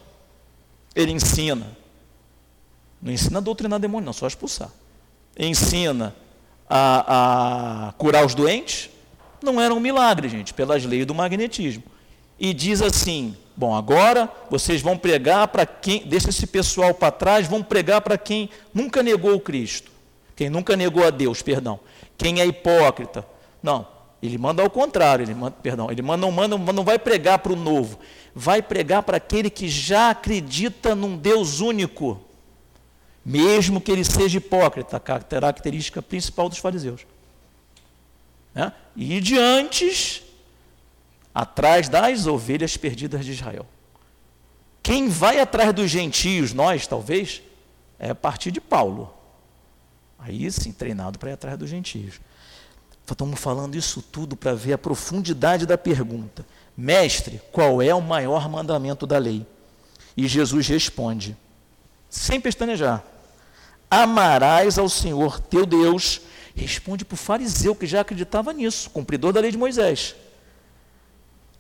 ele ensina Não ensina a doutrinar demônio, não, só expulsar. Ensina a, a curar os doentes, não era um milagre, gente, pelas leis do magnetismo. E diz assim: bom, agora vocês vão pregar para quem, deixa esse pessoal para trás, vão pregar para quem nunca negou o Cristo, quem nunca negou a Deus, perdão, quem é hipócrita. Não, ele manda ao contrário, ele manda, perdão, ele manda, não, manda, não vai pregar para o novo, vai pregar para aquele que já acredita num Deus único, mesmo que ele seja hipócrita, característica principal dos fariseus. Né? E de antes, atrás das ovelhas perdidas de Israel. Quem vai atrás dos gentios, nós talvez, é a partir de Paulo. Aí sim, treinado para ir atrás dos gentios. Estamos falando isso tudo para ver a profundidade da pergunta. Mestre, qual é o maior mandamento da lei? E Jesus responde, sem pestanejar: Amarás ao Senhor teu Deus Responde para o fariseu que já acreditava nisso, cumpridor da lei de Moisés.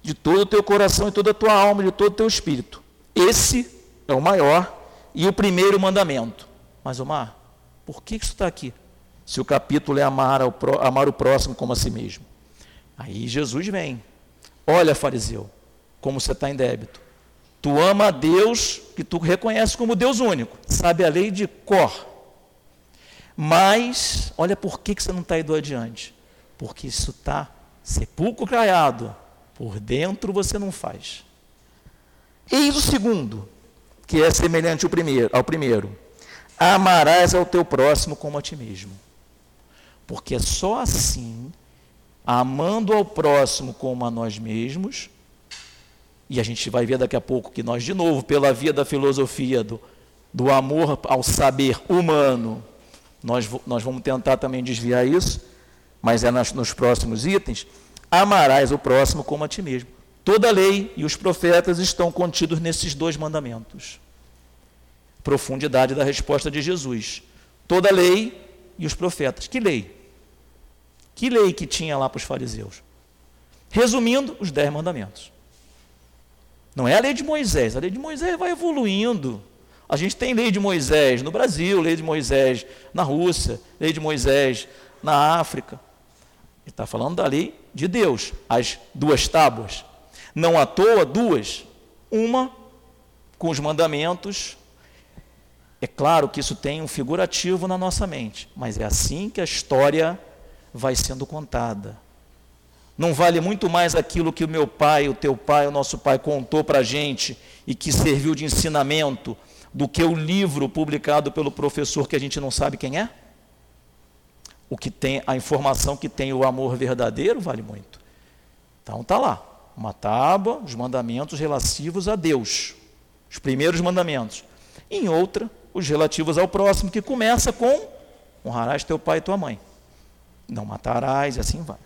De todo o teu coração e toda a tua alma, de todo o teu espírito. Esse é o maior e o primeiro mandamento. Mas, Omar, por que isso está aqui? Se o capítulo é amar, ao, amar o próximo como a si mesmo. Aí Jesus vem. Olha, fariseu, como você está em débito. Tu ama a Deus que tu reconhece como Deus único. Sabe a lei de Cor. Mas, olha por que, que você não está indo adiante. Porque isso está sepulcro caiado. Por dentro você não faz. Eis o segundo, que é semelhante ao primeiro. Ao primeiro. Amarás ao teu próximo como a ti mesmo. Porque só assim, amando ao próximo como a nós mesmos, e a gente vai ver daqui a pouco que nós, de novo, pela via da filosofia do, do amor ao saber humano, nós, nós vamos tentar também desviar isso, mas é nas, nos próximos itens. Amarás o próximo como a ti mesmo. Toda a lei e os profetas estão contidos nesses dois mandamentos. Profundidade da resposta de Jesus. Toda a lei e os profetas. Que lei? Que lei que tinha lá para os fariseus? Resumindo, os dez mandamentos. Não é a lei de Moisés. A lei de Moisés vai evoluindo. A gente tem lei de Moisés no Brasil, lei de Moisés na Rússia, lei de Moisés na África. Ele está falando da lei de Deus, as duas tábuas. Não à toa, duas. Uma com os mandamentos. É claro que isso tem um figurativo na nossa mente, mas é assim que a história vai sendo contada. Não vale muito mais aquilo que o meu pai, o teu pai, o nosso pai contou para a gente e que serviu de ensinamento do que o livro publicado pelo professor que a gente não sabe quem é? O que tem a informação que tem o amor verdadeiro vale muito. Então tá lá, uma tábua, os mandamentos relativos a Deus, os primeiros mandamentos. Em outra, os relativos ao próximo, que começa com honrarás teu pai e tua mãe. Não matarás e assim vai.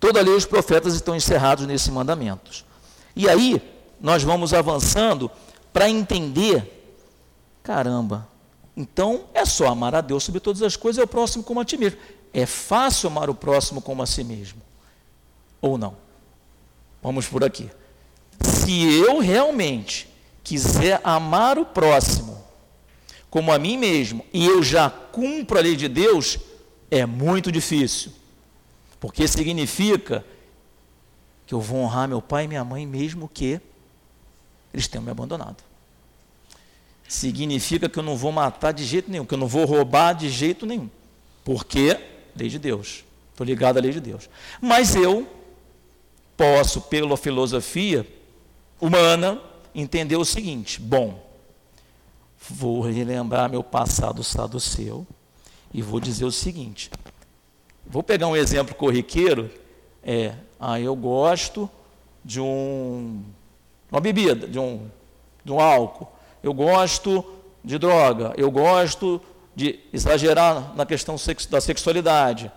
Toda lei os profetas estão encerrados nesses mandamentos. E aí, nós vamos avançando para entender, caramba, então é só amar a Deus sobre todas as coisas e o próximo como a ti mesmo. É fácil amar o próximo como a si mesmo? Ou não? Vamos por aqui. Se eu realmente quiser amar o próximo como a mim mesmo e eu já cumpro a lei de Deus, é muito difícil. Porque significa que eu vou honrar meu pai e minha mãe mesmo que eles tenham me abandonado. Significa que eu não vou matar de jeito nenhum, que eu não vou roubar de jeito nenhum. Porque lei de Deus. Estou ligado à lei de Deus. Mas eu posso, pela filosofia humana, entender o seguinte: bom, vou relembrar meu passado saduceu e vou dizer o seguinte. Vou pegar um exemplo corriqueiro. É, ah, eu gosto de um uma bebida, de um, de um álcool. Eu gosto de droga, eu gosto de exagerar na questão da sexualidade.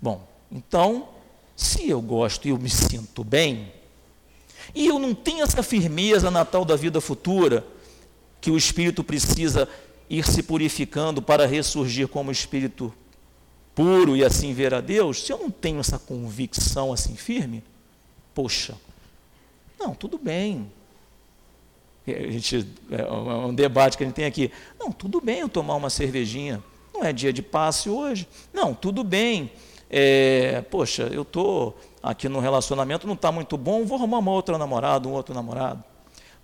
Bom, então, se eu gosto e eu me sinto bem, e eu não tenho essa firmeza na tal da vida futura, que o espírito precisa ir se purificando para ressurgir como espírito puro e assim ver a Deus, se eu não tenho essa convicção assim firme, poxa, não, tudo bem. a gente, é um debate que a gente tem aqui. Não, tudo bem eu tomar uma cervejinha. Não é dia de passe hoje. Não, tudo bem. É, poxa, eu estou aqui no relacionamento, não está muito bom, vou arrumar uma outra namorada, um outro namorado.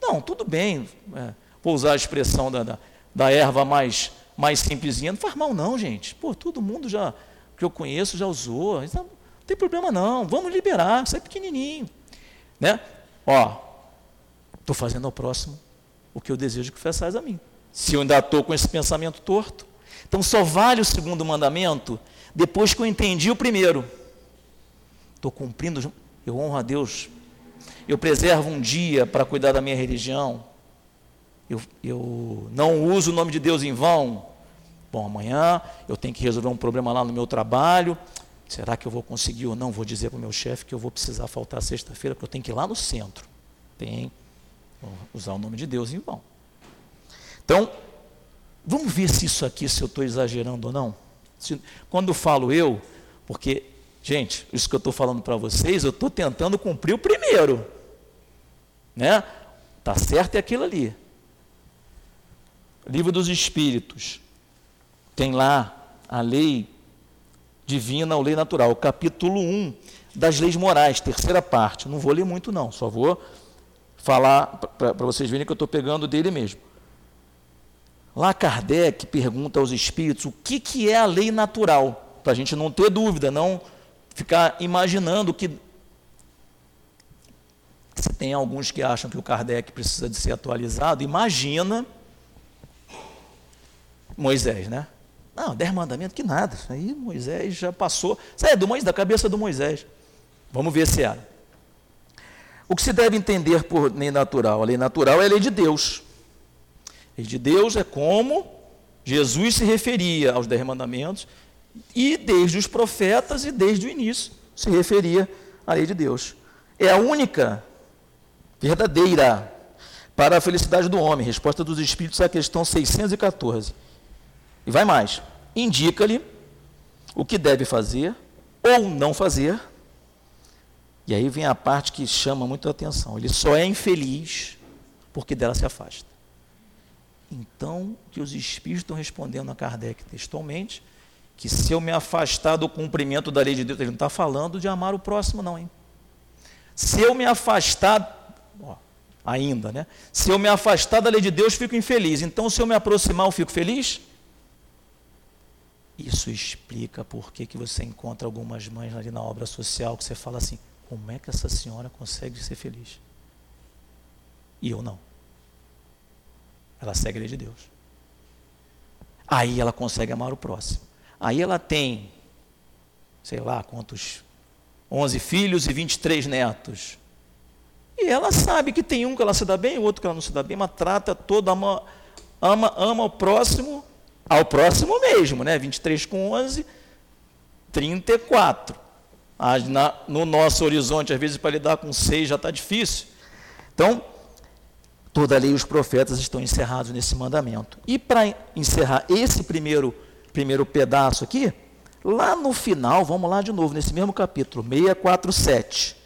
Não, tudo bem. É, vou usar a expressão da, da, da, erva mais, mais simplesinha. Não faz mal não, gente. Pô, todo mundo já que eu conheço já usou. Então, não tem problema não. Vamos liberar, isso é pequenininho. Né? Ó, estou fazendo ao próximo o que eu desejo que façais a mim. Se eu ainda estou com esse pensamento torto. Então só vale o segundo mandamento depois que eu entendi o primeiro. Estou cumprindo, eu honro a Deus. Eu preservo um dia para cuidar da minha religião. Eu, eu não uso o nome de Deus em vão. Bom, amanhã eu tenho que resolver um problema lá no meu trabalho. Será que eu vou conseguir ou não? Vou dizer para o meu chefe que eu vou precisar faltar sexta-feira, porque eu tenho que ir lá no centro. Tem. Vou usar o nome de Deus em vão. Então, vamos ver se isso aqui, se eu estou exagerando ou não. Se, quando falo eu, porque, gente, isso que eu estou falando para vocês, eu estou tentando cumprir o primeiro. Né? Tá certo é aquilo ali. Livro dos Espíritos. Tem lá a lei divina ou lei natural, capítulo 1 das leis morais, terceira parte. Não vou ler muito, não, só vou falar para vocês verem que eu estou pegando dele mesmo. Lá Kardec pergunta aos espíritos o que, que é a lei natural, para a gente não ter dúvida, não ficar imaginando que. Se tem alguns que acham que o Kardec precisa de ser atualizado, imagina Moisés, né? Não, dez mandamentos, que nada. Aí Moisés já passou. Isso é do Moisés, da cabeça do Moisés. Vamos ver se era. O que se deve entender por lei natural? A lei natural é a lei de Deus. A lei de Deus é como Jesus se referia aos dez mandamentos e desde os profetas e desde o início se referia à lei de Deus. É a única verdadeira para a felicidade do homem. Resposta dos Espíritos à questão 614. E vai mais. Indica-lhe o que deve fazer ou não fazer. E aí vem a parte que chama muito a atenção. Ele só é infeliz porque dela se afasta. Então, que os espíritos estão respondendo a Kardec textualmente, que se eu me afastar do cumprimento da lei de Deus, ele não está falando de amar o próximo, não, hein? Se eu me afastar, ó, ainda, né? Se eu me afastar da lei de Deus, fico infeliz. Então, se eu me aproximar, eu fico feliz? Isso explica por que, que você encontra algumas mães ali na obra social que você fala assim: como é que essa senhora consegue ser feliz? E eu não. Ela segue a lei de Deus. Aí ela consegue amar o próximo. Aí ela tem, sei lá quantos, 11 filhos e 23 netos. E ela sabe que tem um que ela se dá bem, o outro que ela não se dá bem, mas trata todo, ama, ama, ama o próximo ao próximo mesmo, né? 23 com 11, 34. Mas na, no nosso horizonte, às vezes, para lidar com 6 já está difícil. Então, toda a lei e os profetas estão encerrados nesse mandamento. E para encerrar esse primeiro, primeiro pedaço aqui, lá no final, vamos lá de novo, nesse mesmo capítulo, 647.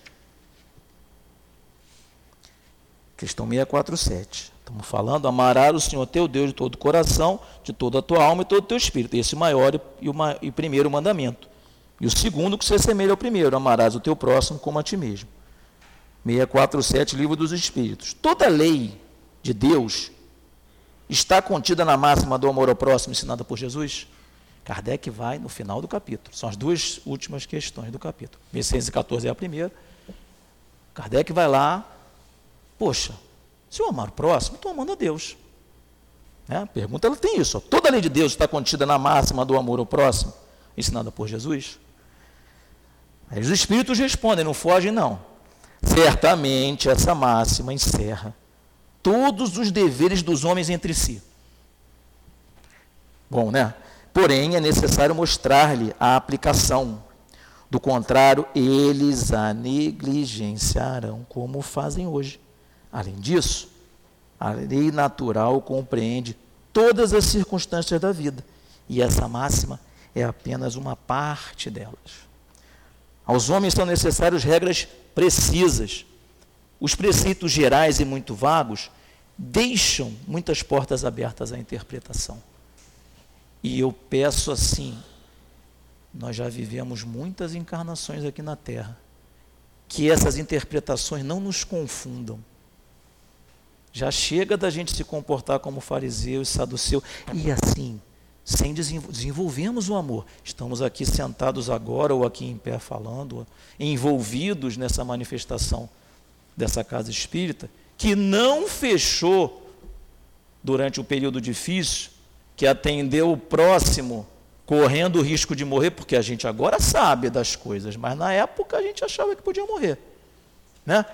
Questão 647. Estamos falando, amarás o Senhor teu Deus de todo o coração, de toda a tua alma e todo o teu espírito. Esse maior e o, e primeiro mandamento. E o segundo que se assemelha ao primeiro, amarás o teu próximo como a ti mesmo. 647, Livro dos Espíritos. Toda lei de Deus está contida na máxima do amor ao próximo ensinada por Jesus? Kardec vai no final do capítulo. São as duas últimas questões do capítulo. 1614 é a primeira. Kardec vai lá, poxa, se eu amar o próximo, estou amando a Deus. Né? A pergunta ela tem isso. Ó. Toda a lei de Deus está contida na máxima do amor ao próximo, ensinada por Jesus. Aí os Espíritos respondem, não fogem, não. Certamente essa máxima encerra todos os deveres dos homens entre si. Bom, né? Porém, é necessário mostrar-lhe a aplicação. Do contrário, eles a negligenciarão, como fazem hoje. Além disso, a lei natural compreende todas as circunstâncias da vida, e essa máxima é apenas uma parte delas. Aos homens são necessárias regras precisas. Os preceitos gerais e muito vagos deixam muitas portas abertas à interpretação. E eu peço assim, nós já vivemos muitas encarnações aqui na Terra, que essas interpretações não nos confundam. Já chega da gente se comportar como fariseu e saduceu, e assim, sem desenvolvermos o amor. Estamos aqui sentados agora ou aqui em pé falando, envolvidos nessa manifestação dessa casa espírita, que não fechou durante o período difícil, que atendeu o próximo correndo o risco de morrer, porque a gente agora sabe das coisas, mas na época a gente achava que podia morrer. Né?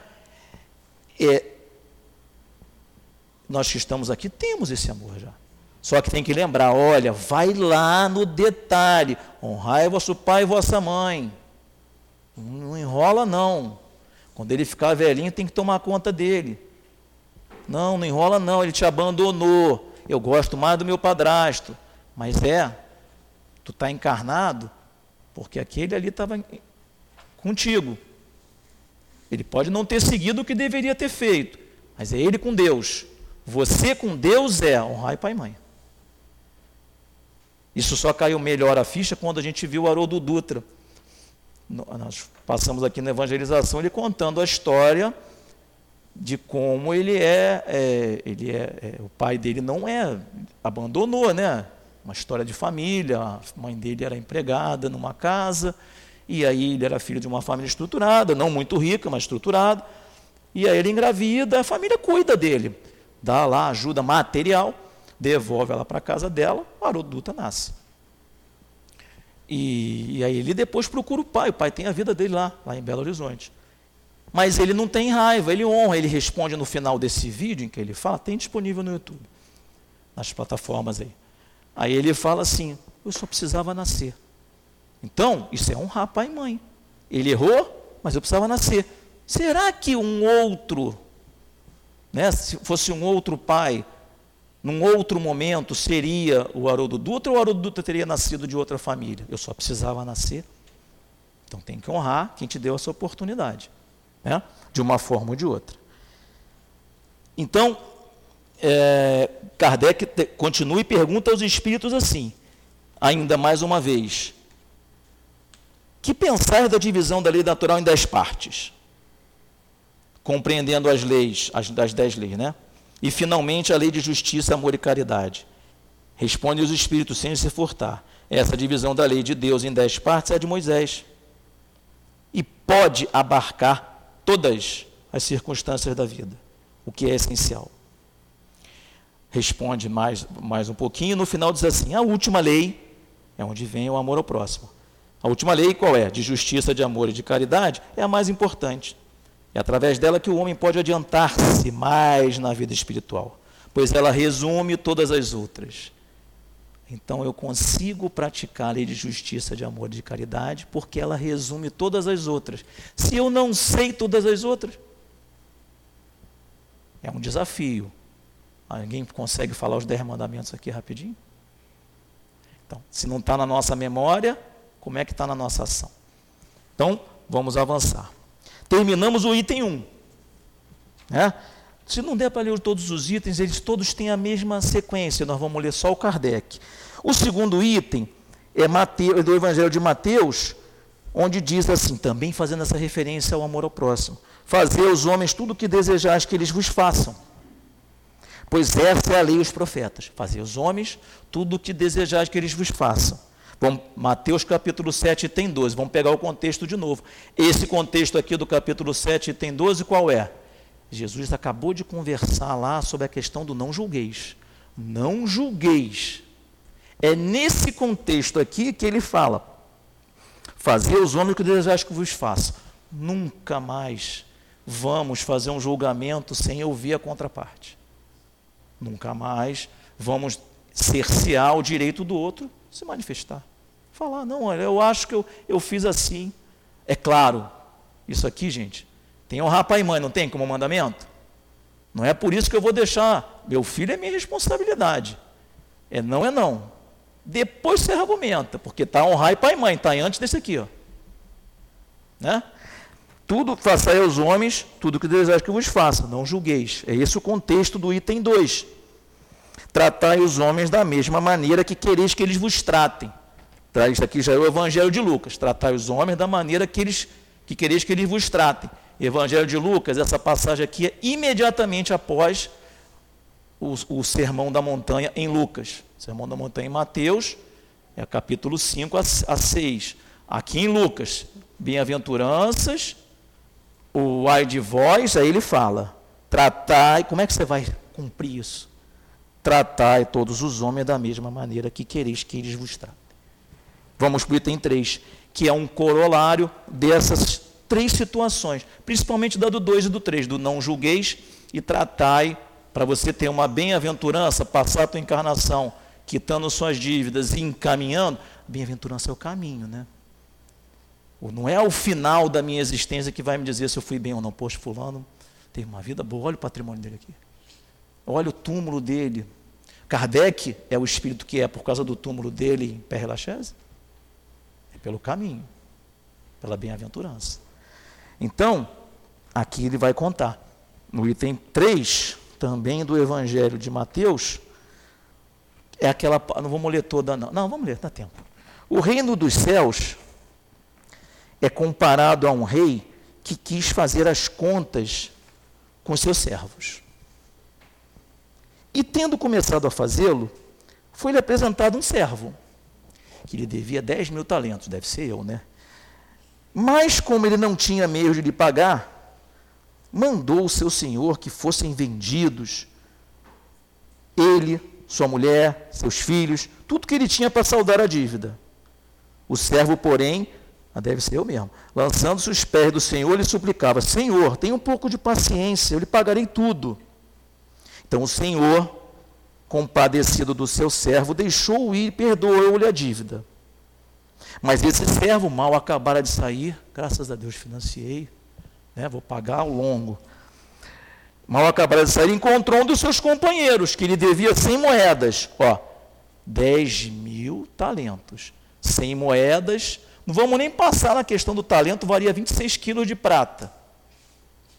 É, nós que estamos aqui temos esse amor já. Só que tem que lembrar, olha, vai lá no detalhe, honrai vosso pai e vossa mãe. Não enrola não. Quando ele ficar velhinho, tem que tomar conta dele. Não, não enrola não, ele te abandonou. Eu gosto mais do meu padrasto. Mas é, tu está encarnado porque aquele ali estava contigo. Ele pode não ter seguido o que deveria ter feito, mas é ele com Deus. Você com Deus é honrar pai e mãe. Isso só caiu melhor a ficha quando a gente viu o Haroldo Dutra. Nós passamos aqui na evangelização ele contando a história de como ele é, é ele é, é, o pai dele não é, abandonou, né? Uma história de família, a mãe dele era empregada numa casa, e aí ele era filho de uma família estruturada, não muito rica, mas estruturada. E aí ele engravida, a família cuida dele, dá lá ajuda material devolve ela para a casa dela, o Haroldo Dutra nasce. E, e, aí ele depois procura o pai, o pai tem a vida dele lá, lá em Belo Horizonte. Mas ele não tem raiva, ele honra, ele responde no final desse vídeo em que ele fala, tem disponível no YouTube, nas plataformas aí. Aí ele fala assim, eu só precisava nascer. Então, isso é honrar pai e mãe. Ele errou, mas eu precisava nascer. Será que um outro, né, se fosse um outro pai, num outro momento seria o Haroldo Dutra ou o Haroldo Dutra teria nascido de outra família? Eu só precisava nascer. Então tem que honrar quem te deu essa oportunidade, né? de uma forma ou de outra. Então, é, Kardec te, continua e pergunta aos espíritos assim, ainda mais uma vez: que pensar da divisão da lei natural em dez partes? Compreendendo as leis, as das dez leis, né? E, finalmente, a lei de justiça, amor e caridade. Responde os espíritos sem se furtar. Essa divisão da lei de Deus em dez partes é de Moisés. E pode abarcar todas as circunstâncias da vida, o que é essencial. Responde mais, mais um pouquinho, no final diz assim: a última lei é onde vem o amor ao próximo. A última lei qual é? De justiça, de amor e de caridade é a mais importante. É através dela que o homem pode adiantar-se mais na vida espiritual, pois ela resume todas as outras. Então eu consigo praticar a lei de justiça, de amor de caridade, porque ela resume todas as outras. Se eu não sei todas as outras, é um desafio. Alguém consegue falar os dez mandamentos aqui rapidinho? Então, se não está na nossa memória, como é que está na nossa ação? Então, vamos avançar. Terminamos o item 1. Né? Se não der para ler todos os itens, eles todos têm a mesma sequência, nós vamos ler só o Kardec. O segundo item é, Mateus, do Evangelho de Mateus, onde diz assim, também fazendo essa referência ao amor ao próximo: Fazer aos homens tudo o que desejais que eles vos façam. Pois essa é a lei e os profetas: fazer aos homens tudo o que desejais que eles vos façam. Vamos, Mateus capítulo 7 tem 12. Vamos pegar o contexto de novo. Esse contexto aqui do capítulo 7 tem 12, qual é? Jesus acabou de conversar lá sobre a questão do não julgueis. Não julgueis. É nesse contexto aqui que ele fala: fazer os homens que desejais que vos façam. Nunca mais vamos fazer um julgamento sem ouvir a contraparte. Nunca mais vamos cercear o direito do outro se manifestar. Falar, não, olha, eu acho que eu, eu fiz assim. É claro, isso aqui, gente, tem honrar pai e mãe, não tem como mandamento? Não é por isso que eu vou deixar. Meu filho é minha responsabilidade. É não, é não. Depois você argumenta, porque está honrar pai e mãe, está antes desse aqui. Ó. Né? Tudo façai aos homens, tudo que desejais que vos faça, não julgueis. É esse o contexto do item 2. Tratai os homens da mesma maneira que quereis que eles vos tratem. Isso aqui já é o Evangelho de Lucas. Tratai os homens da maneira que, eles, que quereis que eles vos tratem. Evangelho de Lucas, essa passagem aqui é imediatamente após o, o Sermão da Montanha em Lucas. Sermão da Montanha em Mateus, é capítulo 5 a, a 6. Aqui em Lucas, bem-aventuranças o ai de vós, aí ele fala: tratai, como é que você vai cumprir isso? Tratai todos os homens da mesma maneira que quereis que eles vos tratem. Vamos para o item 3, que é um corolário dessas três situações, principalmente da do 2 e do 3, do não julgueis e tratai, para você ter uma bem-aventurança, passar a tua encarnação, quitando suas dívidas e encaminhando, bem-aventurança é o caminho, né? Não é o final da minha existência que vai me dizer se eu fui bem ou não. Poxa, fulano teve uma vida boa, olha o patrimônio dele aqui. Olha o túmulo dele. Kardec é o espírito que é por causa do túmulo dele em Père Lachaise? É pelo caminho, pela bem-aventurança. Então, aqui ele vai contar. No item 3, também do Evangelho de Mateus, é aquela. Não vamos ler toda, não. Não, vamos ler, dá tempo. O reino dos céus é comparado a um rei que quis fazer as contas com seus servos. E tendo começado a fazê-lo, foi-lhe apresentado um servo, que lhe devia 10 mil talentos, deve ser eu, né? Mas, como ele não tinha meio de lhe pagar, mandou o seu senhor que fossem vendidos, ele, sua mulher, seus filhos, tudo que ele tinha para saldar a dívida. O servo, porém, ah, deve ser eu mesmo. Lançando-se os pés do Senhor, ele suplicava: Senhor, tenha um pouco de paciência, eu lhe pagarei tudo. Então o Senhor, compadecido do seu servo, deixou-o ir e perdoou-lhe a dívida. Mas esse servo mal acabara de sair, graças a Deus financiei, né, vou pagar ao longo. Mal acabara de sair, encontrou um dos seus companheiros, que lhe devia 100 moedas. Ó, 10 mil talentos. 100 moedas não vamos nem passar na questão do talento, varia 26 quilos de prata.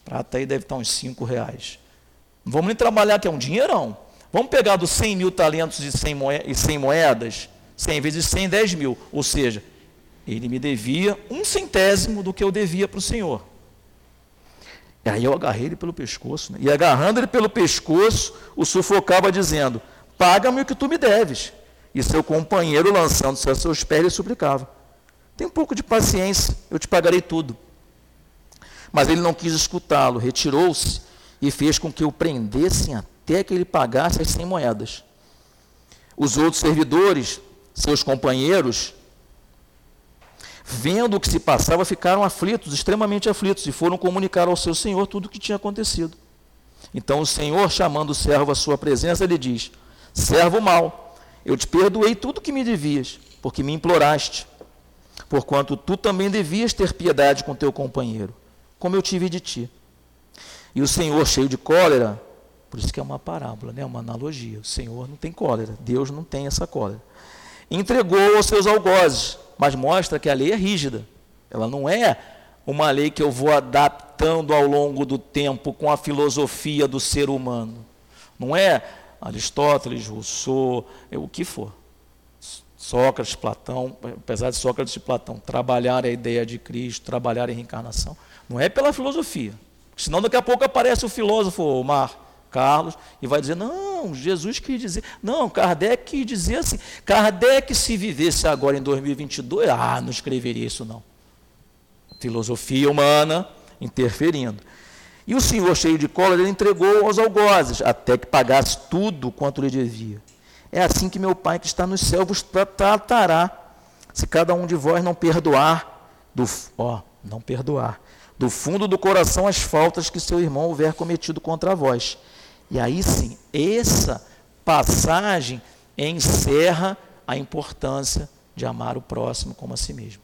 Prata aí deve estar uns 5 reais. Vamos trabalhar que é um dinheirão. Vamos pegar dos 100 mil talentos e 100 moedas, 100 vezes 100, 10 mil. Ou seja, ele me devia um centésimo do que eu devia para o Senhor. E aí eu agarrei ele pelo pescoço. Né? E agarrando ele pelo pescoço, o sufocava dizendo, paga-me o que tu me deves. E seu companheiro, lançando-se a seus pés, lhe suplicava, tem um pouco de paciência, eu te pagarei tudo. Mas ele não quis escutá-lo, retirou-se e fez com que o prendessem até que ele pagasse as 100 moedas. Os outros servidores, seus companheiros, vendo o que se passava, ficaram aflitos, extremamente aflitos, e foram comunicar ao seu senhor tudo o que tinha acontecido. Então o senhor, chamando o servo à sua presença, lhe diz: Servo mau, eu te perdoei tudo o que me devias, porque me imploraste porquanto tu também devias ter piedade com teu companheiro, como eu tive de ti. E o Senhor, cheio de cólera, por isso que é uma parábola, né? uma analogia. O Senhor não tem cólera, Deus não tem essa cólera. Entregou aos seus algozes, mas mostra que a lei é rígida. Ela não é uma lei que eu vou adaptando ao longo do tempo com a filosofia do ser humano. Não é Aristóteles, Rousseau, é o que for. Sócrates, Platão, apesar de Sócrates e Platão trabalhar a ideia de Cristo, trabalhar a reencarnação, não é pela filosofia. Senão daqui a pouco aparece o filósofo Omar Carlos e vai dizer: não, Jesus quis dizer. Não, Kardec quis dizer assim. Kardec, se vivesse agora em 2022, ah, não escreveria isso não. Filosofia humana interferindo. E o senhor, cheio de cólera, ele entregou aos algozes, até que pagasse tudo quanto lhe devia. É assim que meu Pai que está nos céus vos tratará, se cada um de vós não perdoar, do, ó, não perdoar, do fundo do coração as faltas que seu irmão houver cometido contra vós. E aí sim, essa passagem encerra a importância de amar o próximo como a si mesmo.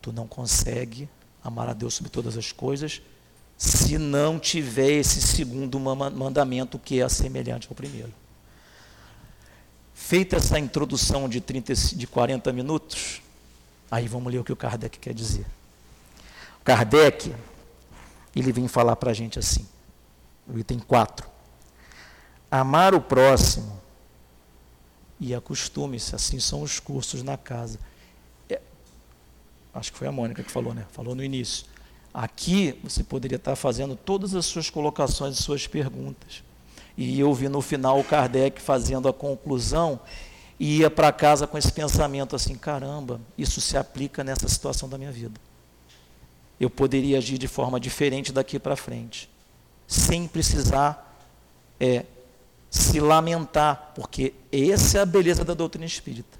Tu não consegue amar a Deus sobre todas as coisas se não tiver esse segundo mandamento que é semelhante ao primeiro. Feita essa introdução de, 30, de 40 minutos, aí vamos ler o que o Kardec quer dizer. Kardec ele vem falar para a gente assim. O item 4. Amar o próximo e acostume-se, assim são os cursos na casa. É, acho que foi a Mônica que falou, né? Falou no início. Aqui você poderia estar fazendo todas as suas colocações e suas perguntas. E eu vi no final o Kardec fazendo a conclusão e ia para casa com esse pensamento assim: caramba, isso se aplica nessa situação da minha vida. Eu poderia agir de forma diferente daqui para frente, sem precisar é, se lamentar, porque essa é a beleza da doutrina espírita,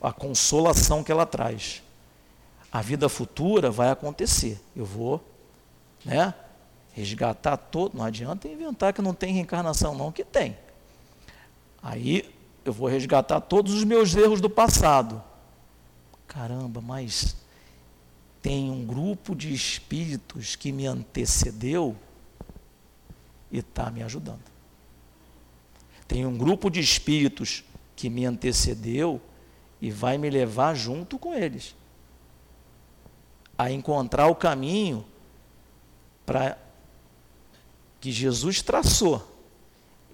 a consolação que ela traz. A vida futura vai acontecer. Eu vou, né? Resgatar todo. Não adianta inventar que não tem reencarnação, não, que tem. Aí eu vou resgatar todos os meus erros do passado. Caramba, mas tem um grupo de espíritos que me antecedeu e está me ajudando. Tem um grupo de espíritos que me antecedeu e vai me levar junto com eles a encontrar o caminho para que Jesus traçou.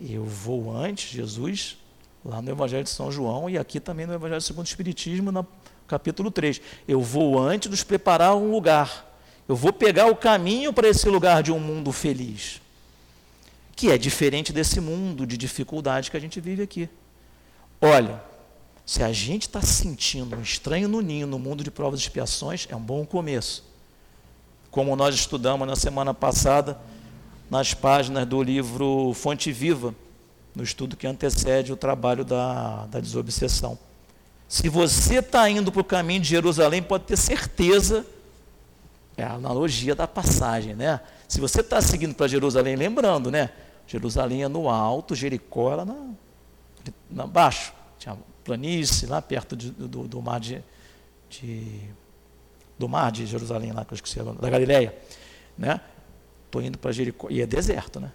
Eu vou antes, Jesus, lá no Evangelho de São João e aqui também no Evangelho segundo o Espiritismo, no capítulo 3. Eu vou antes nos preparar um lugar. Eu vou pegar o caminho para esse lugar de um mundo feliz, que é diferente desse mundo de dificuldade que a gente vive aqui. Olha, se a gente está sentindo um estranho no ninho no mundo de provas e expiações, é um bom começo. Como nós estudamos na semana passada, nas páginas do livro Fonte Viva, no estudo que antecede o trabalho da, da desobsessão. Se você está indo para o caminho de Jerusalém, pode ter certeza, é a analogia da passagem, né? Se você está seguindo para Jerusalém, lembrando, né? Jerusalém é no alto, Jericó era na, na baixo. Tinha planície, lá perto de, do, do, mar de, de, do mar de Jerusalém, lá que eu esqueci, da Galileia, né? Estou indo para Jericó, e é deserto, né?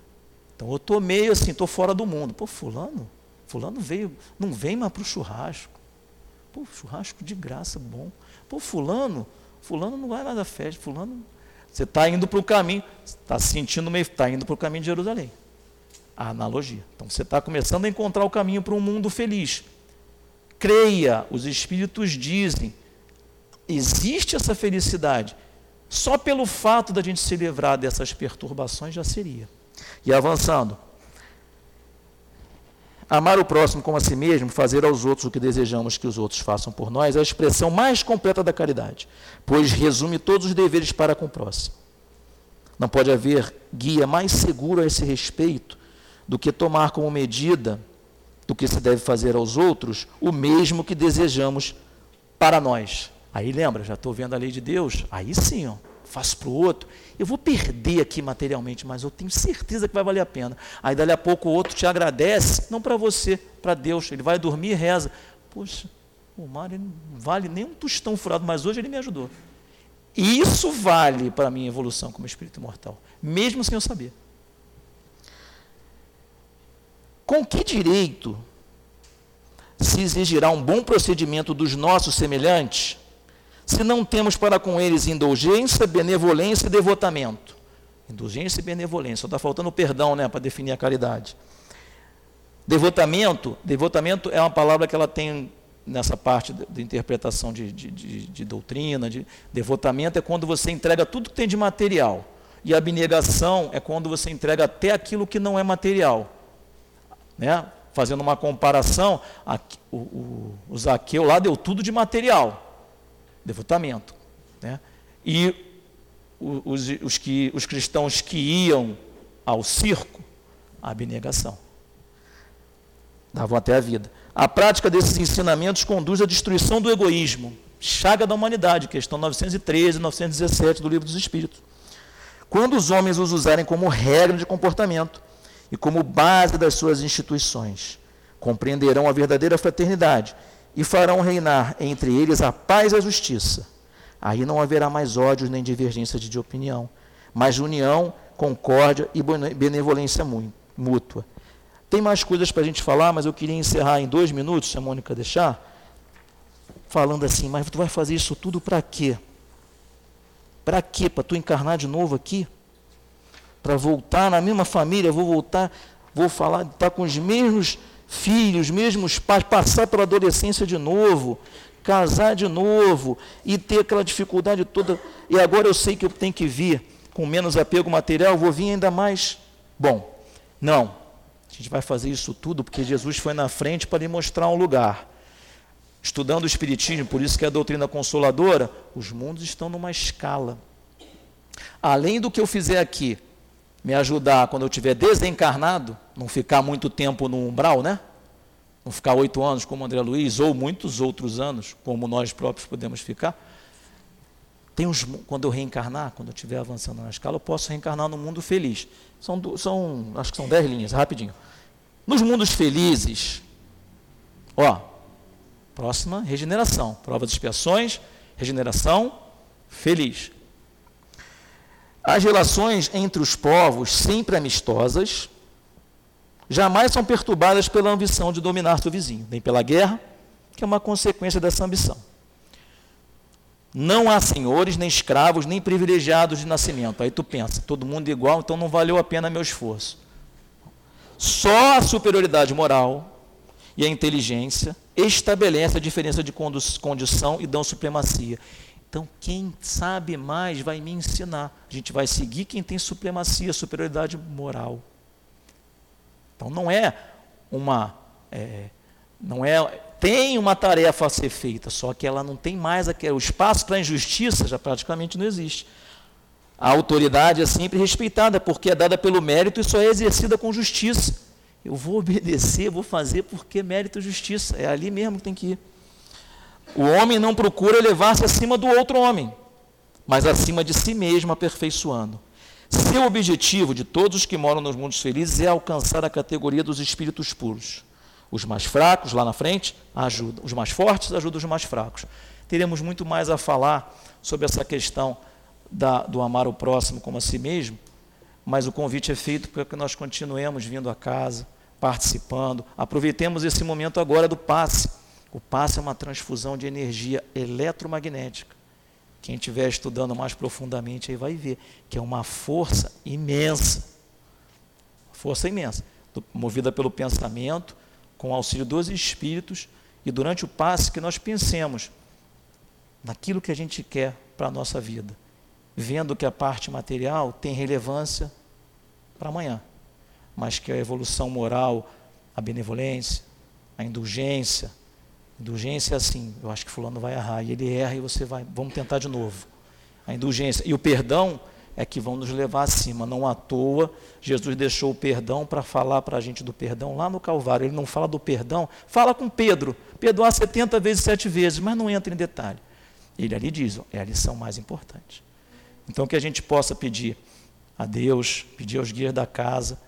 Então eu estou meio assim, estou fora do mundo. Pô, fulano, fulano veio, não vem mais para o churrasco. Pô, churrasco de graça, bom. Pô, fulano, fulano não vai mais da festa, fulano... Você está indo para o caminho, está sentindo meio, está indo para o caminho de Jerusalém. A analogia. Então você está começando a encontrar o caminho para um mundo feliz creia, os Espíritos dizem, existe essa felicidade. Só pelo fato da gente se livrar dessas perturbações já seria. E avançando. Amar o próximo como a si mesmo, fazer aos outros o que desejamos que os outros façam por nós, é a expressão mais completa da caridade, pois resume todos os deveres para com o próximo. Não pode haver guia mais seguro a esse respeito do que tomar como medida do que se deve fazer aos outros o mesmo que desejamos para nós. Aí lembra, já estou vendo a lei de Deus, aí sim, ó, faço para o outro. Eu vou perder aqui materialmente, mas eu tenho certeza que vai valer a pena. Aí dali a pouco o outro te agradece, não para você, para Deus. Ele vai dormir e reza. Poxa, o Mário não vale nem um tostão furado, mas hoje ele me ajudou. E isso vale para a minha evolução como espírito imortal, mesmo sem eu saber. Com que direito se exigirá um bom procedimento dos nossos semelhantes, se não temos para com eles indulgência, benevolência e devotamento? Indulgência e benevolência, só está faltando perdão né, para definir a caridade. Devotamento, devotamento é uma palavra que ela tem nessa parte de, interpretação de, de, de, de doutrina. De, devotamento é quando você entrega tudo que tem de material. E abnegação é quando você entrega até aquilo que não é material. Né? Fazendo uma comparação, o, o, o Zaqueu lá deu tudo de material, devotamento. Né? E os, os, que, os cristãos que iam ao circo, abnegação. Davam até a vida. A prática desses ensinamentos conduz à destruição do egoísmo, chaga da humanidade, questão 913 e 917 do Livro dos Espíritos. Quando os homens os usarem como regra de comportamento, e como base das suas instituições. Compreenderão a verdadeira fraternidade e farão reinar entre eles a paz e a justiça. Aí não haverá mais ódios nem divergência de opinião, mas união, concórdia e benevolência mútua. Tem mais coisas para a gente falar, mas eu queria encerrar em dois minutos, se a Mônica deixar, falando assim, mas tu vai fazer isso tudo para quê? Para quê? Para tu encarnar de novo aqui? para voltar na mesma família, vou voltar, vou falar, estar tá com os mesmos filhos, os mesmos pais, passar pela adolescência de novo, casar de novo e ter aquela dificuldade toda. E agora eu sei que eu tenho que vir com menos apego material, vou vir ainda mais bom. Não. A gente vai fazer isso tudo porque Jesus foi na frente para lhe mostrar um lugar. Estudando o Espiritismo, por isso que é a doutrina consoladora, os mundos estão numa escala. Além do que eu fizer aqui, me ajudar quando eu estiver desencarnado, não ficar muito tempo no umbral, né? Não ficar oito anos como André Luiz, ou muitos outros anos, como nós próprios podemos ficar. Tem uns, quando eu reencarnar, quando eu estiver avançando na escala, eu posso reencarnar no mundo feliz. São, são acho que são dez linhas, rapidinho. Nos mundos felizes, ó, próxima, regeneração. Prova de expiações, regeneração, feliz. As relações entre os povos, sempre amistosas, jamais são perturbadas pela ambição de dominar seu vizinho, nem pela guerra, que é uma consequência dessa ambição. Não há senhores, nem escravos, nem privilegiados de nascimento. Aí tu pensa, todo mundo igual, então não valeu a pena meu esforço. Só a superioridade moral e a inteligência estabelece a diferença de condição e dão supremacia. Então, quem sabe mais vai me ensinar. A gente vai seguir quem tem supremacia, superioridade moral. Então, não é uma. É, não é, tem uma tarefa a ser feita, só que ela não tem mais aquele, o espaço para injustiça já praticamente não existe. A autoridade é sempre respeitada, porque é dada pelo mérito e só é exercida com justiça. Eu vou obedecer, vou fazer porque mérito e justiça. É ali mesmo que tem que ir. O homem não procura elevar-se acima do outro homem, mas acima de si mesmo, aperfeiçoando. Seu objetivo de todos os que moram nos mundos felizes é alcançar a categoria dos espíritos puros. Os mais fracos, lá na frente, ajudam. Os mais fortes ajudam os mais fracos. Teremos muito mais a falar sobre essa questão da, do amar o próximo como a si mesmo, mas o convite é feito para que nós continuemos vindo a casa, participando. Aproveitemos esse momento agora do passe o passe é uma transfusão de energia eletromagnética. Quem estiver estudando mais profundamente aí vai ver que é uma força imensa. Força imensa, movida pelo pensamento, com auxílio dos espíritos, e durante o passe que nós pensemos naquilo que a gente quer para a nossa vida, vendo que a parte material tem relevância para amanhã, mas que a evolução moral, a benevolência, a indulgência, Indulgência é assim, eu acho que fulano vai errar, e ele erra e você vai, vamos tentar de novo. A indulgência e o perdão é que vão nos levar acima, não à toa. Jesus deixou o perdão para falar para a gente do perdão lá no Calvário. Ele não fala do perdão, fala com Pedro, perdoar 70 vezes, sete vezes, mas não entra em detalhe. Ele ali diz, é a lição mais importante. Então que a gente possa pedir a Deus, pedir aos guias da casa,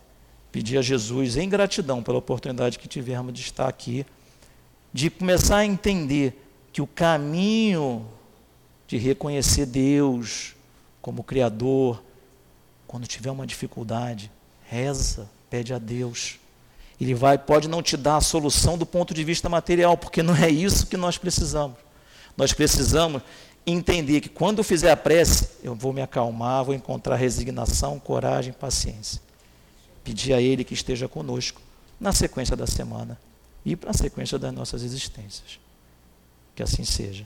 pedir a Jesus em gratidão pela oportunidade que tivemos de estar aqui de começar a entender que o caminho de reconhecer Deus como Criador, quando tiver uma dificuldade, reza, pede a Deus. Ele vai, pode não te dar a solução do ponto de vista material, porque não é isso que nós precisamos. Nós precisamos entender que quando eu fizer a prece, eu vou me acalmar, vou encontrar resignação, coragem, paciência. Pedir a Ele que esteja conosco na sequência da semana e para a sequência das nossas existências. Que assim seja.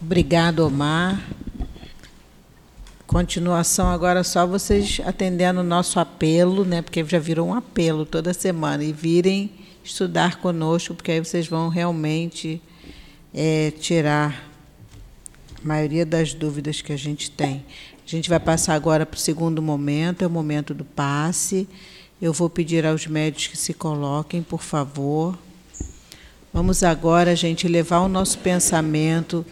Obrigado, Omar. Continuação agora só vocês atendendo o nosso apelo, né? Porque já virou um apelo toda semana e virem estudar conosco, porque aí vocês vão realmente é, tirar a maioria das dúvidas que a gente tem. A gente vai passar agora para o segundo momento, é o momento do passe. Eu vou pedir aos médicos que se coloquem, por favor. Vamos agora, gente, levar o nosso pensamento.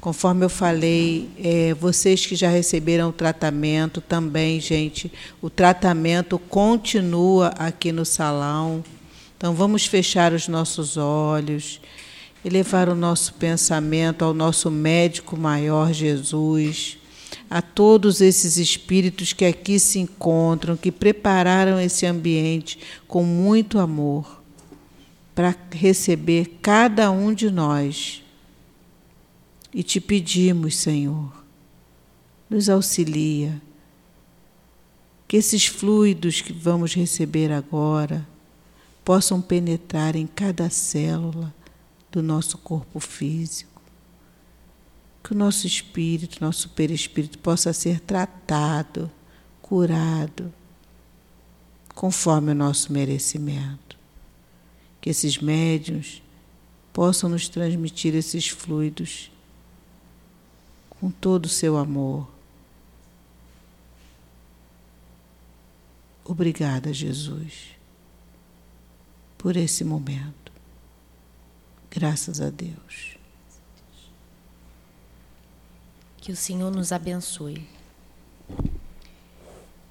Conforme eu falei, é, vocês que já receberam o tratamento também, gente, o tratamento continua aqui no salão. Então, vamos fechar os nossos olhos e levar o nosso pensamento ao nosso médico maior, Jesus a todos esses espíritos que aqui se encontram, que prepararam esse ambiente com muito amor para receber cada um de nós. E te pedimos, Senhor, nos auxilia, que esses fluidos que vamos receber agora possam penetrar em cada célula do nosso corpo físico. Que o nosso espírito, nosso perispírito possa ser tratado, curado, conforme o nosso merecimento. Que esses médios possam nos transmitir esses fluidos com todo o seu amor. Obrigada, Jesus, por esse momento. Graças a Deus. Que o Senhor nos abençoe.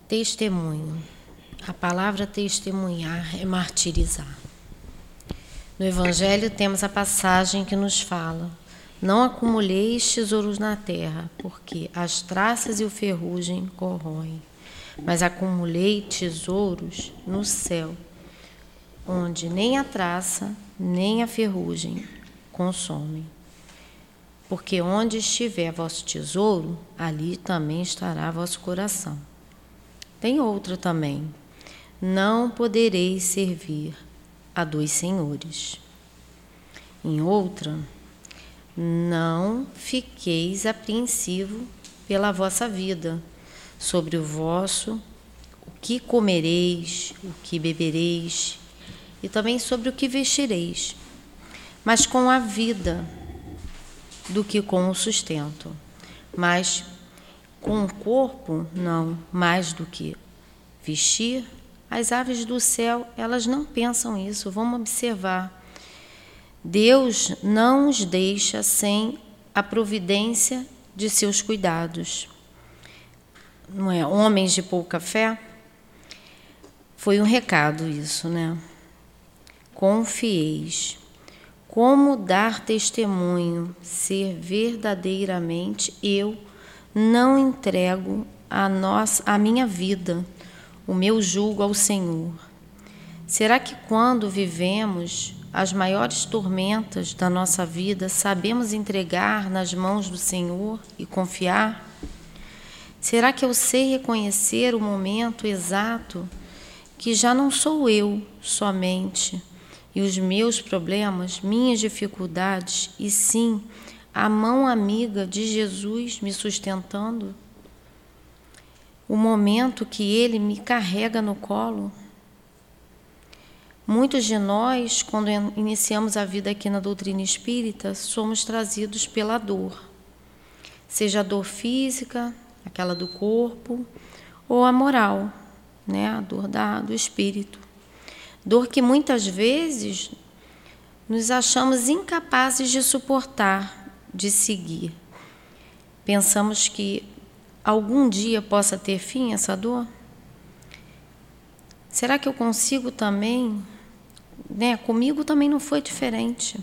Testemunho. A palavra testemunhar é martirizar. No Evangelho temos a passagem que nos fala: Não acumuleis tesouros na terra, porque as traças e o ferrugem corroem, mas acumulei tesouros no céu, onde nem a traça nem a ferrugem consomem. Porque onde estiver vosso tesouro, ali também estará vosso coração. Tem outra também. Não podereis servir a dois senhores. Em outra, não fiqueis apreensivo pela vossa vida, sobre o vosso o que comereis, o que bebereis, e também sobre o que vestireis, mas com a vida do que com o sustento, mas com o corpo não mais do que vestir as aves do céu, elas não pensam isso. Vamos observar. Deus não os deixa sem a providência de seus cuidados. Não é? Homens de pouca fé. Foi um recado isso, né? Confieis. Como dar testemunho, ser verdadeiramente eu não entrego a nós a minha vida o meu julgo ao Senhor. Será que quando vivemos as maiores tormentas da nossa vida, sabemos entregar nas mãos do Senhor e confiar? Será que eu sei reconhecer o momento exato que já não sou eu somente e os meus problemas, minhas dificuldades, e sim a mão amiga de Jesus me sustentando? o momento que ele me carrega no colo. Muitos de nós, quando iniciamos a vida aqui na doutrina espírita, somos trazidos pela dor, seja a dor física, aquela do corpo, ou a moral, né, a dor da, do espírito. Dor que muitas vezes nos achamos incapazes de suportar, de seguir. Pensamos que algum dia possa ter fim essa dor? Será que eu consigo também? Né? Comigo também não foi diferente.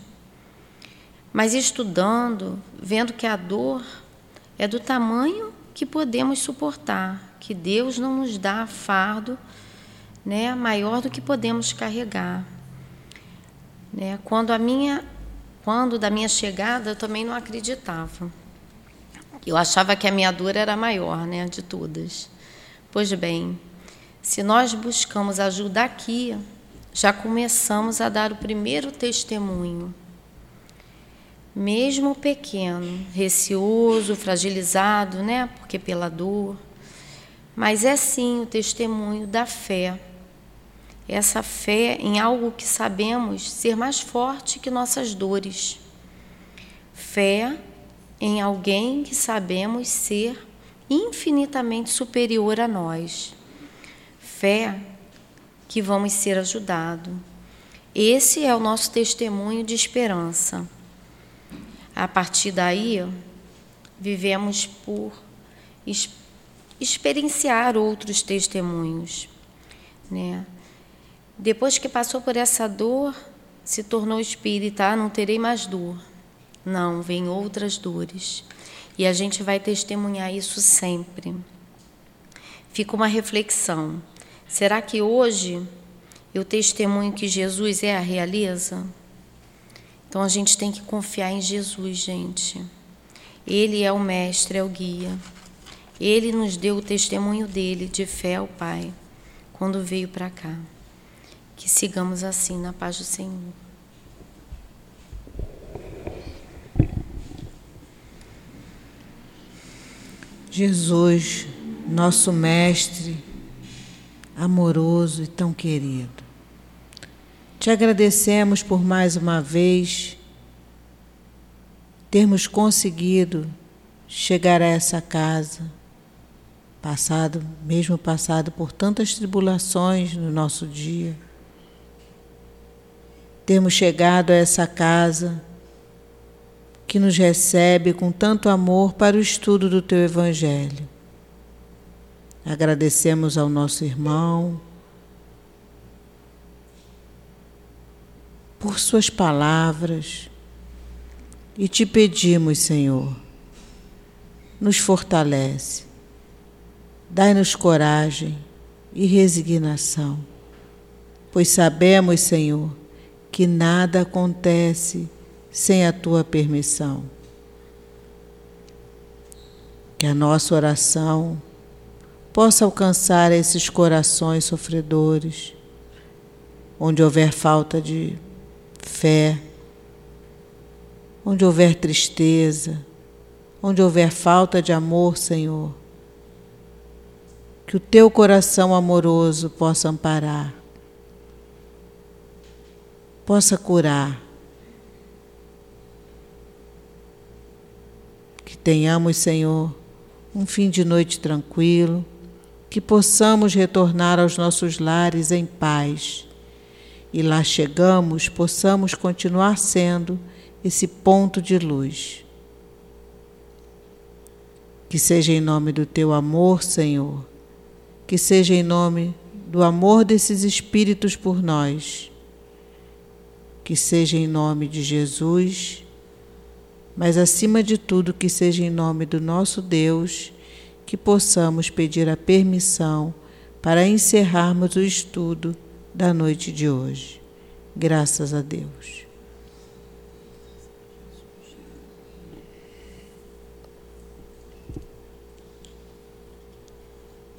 Mas estudando, vendo que a dor é do tamanho que podemos suportar, que Deus não nos dá fardo né, maior do que podemos carregar. Né? Quando a minha, quando da minha chegada, eu também não acreditava. Eu achava que a minha dor era maior, né, de todas. Pois bem, se nós buscamos ajuda aqui, já começamos a dar o primeiro testemunho. Mesmo pequeno, receoso, fragilizado, né, porque pela dor, mas é sim o testemunho da fé. Essa fé em algo que sabemos ser mais forte que nossas dores. Fé em alguém que sabemos ser infinitamente superior a nós. Fé que vamos ser ajudados. Esse é o nosso testemunho de esperança. A partir daí, vivemos por experienciar outros testemunhos. Né? Depois que passou por essa dor, se tornou espírita, ah, não terei mais dor. Não, vem outras dores. E a gente vai testemunhar isso sempre. Fica uma reflexão. Será que hoje eu testemunho que Jesus é a realeza? Então a gente tem que confiar em Jesus, gente. Ele é o mestre, é o guia. Ele nos deu o testemunho dele de fé ao Pai quando veio para cá. Que sigamos assim na paz do Senhor. Jesus, nosso mestre amoroso e tão querido. Te agradecemos por mais uma vez termos conseguido chegar a essa casa, passado, mesmo passado por tantas tribulações no nosso dia. Termos chegado a essa casa que nos recebe com tanto amor para o estudo do teu evangelho. Agradecemos ao nosso irmão por suas palavras e te pedimos, Senhor, nos fortalece, dai-nos coragem e resignação, pois sabemos, Senhor, que nada acontece sem a tua permissão. Que a nossa oração possa alcançar esses corações sofredores, onde houver falta de fé, onde houver tristeza, onde houver falta de amor, Senhor. Que o teu coração amoroso possa amparar, possa curar. Que tenhamos, Senhor, um fim de noite tranquilo que possamos retornar aos nossos lares em paz e lá chegamos, possamos continuar sendo esse ponto de luz. Que seja em nome do teu amor, Senhor, que seja em nome do amor desses espíritos por nós, que seja em nome de Jesus, mas acima de tudo, que seja em nome do nosso Deus que possamos pedir a permissão para encerrarmos o estudo da noite de hoje. Graças a Deus.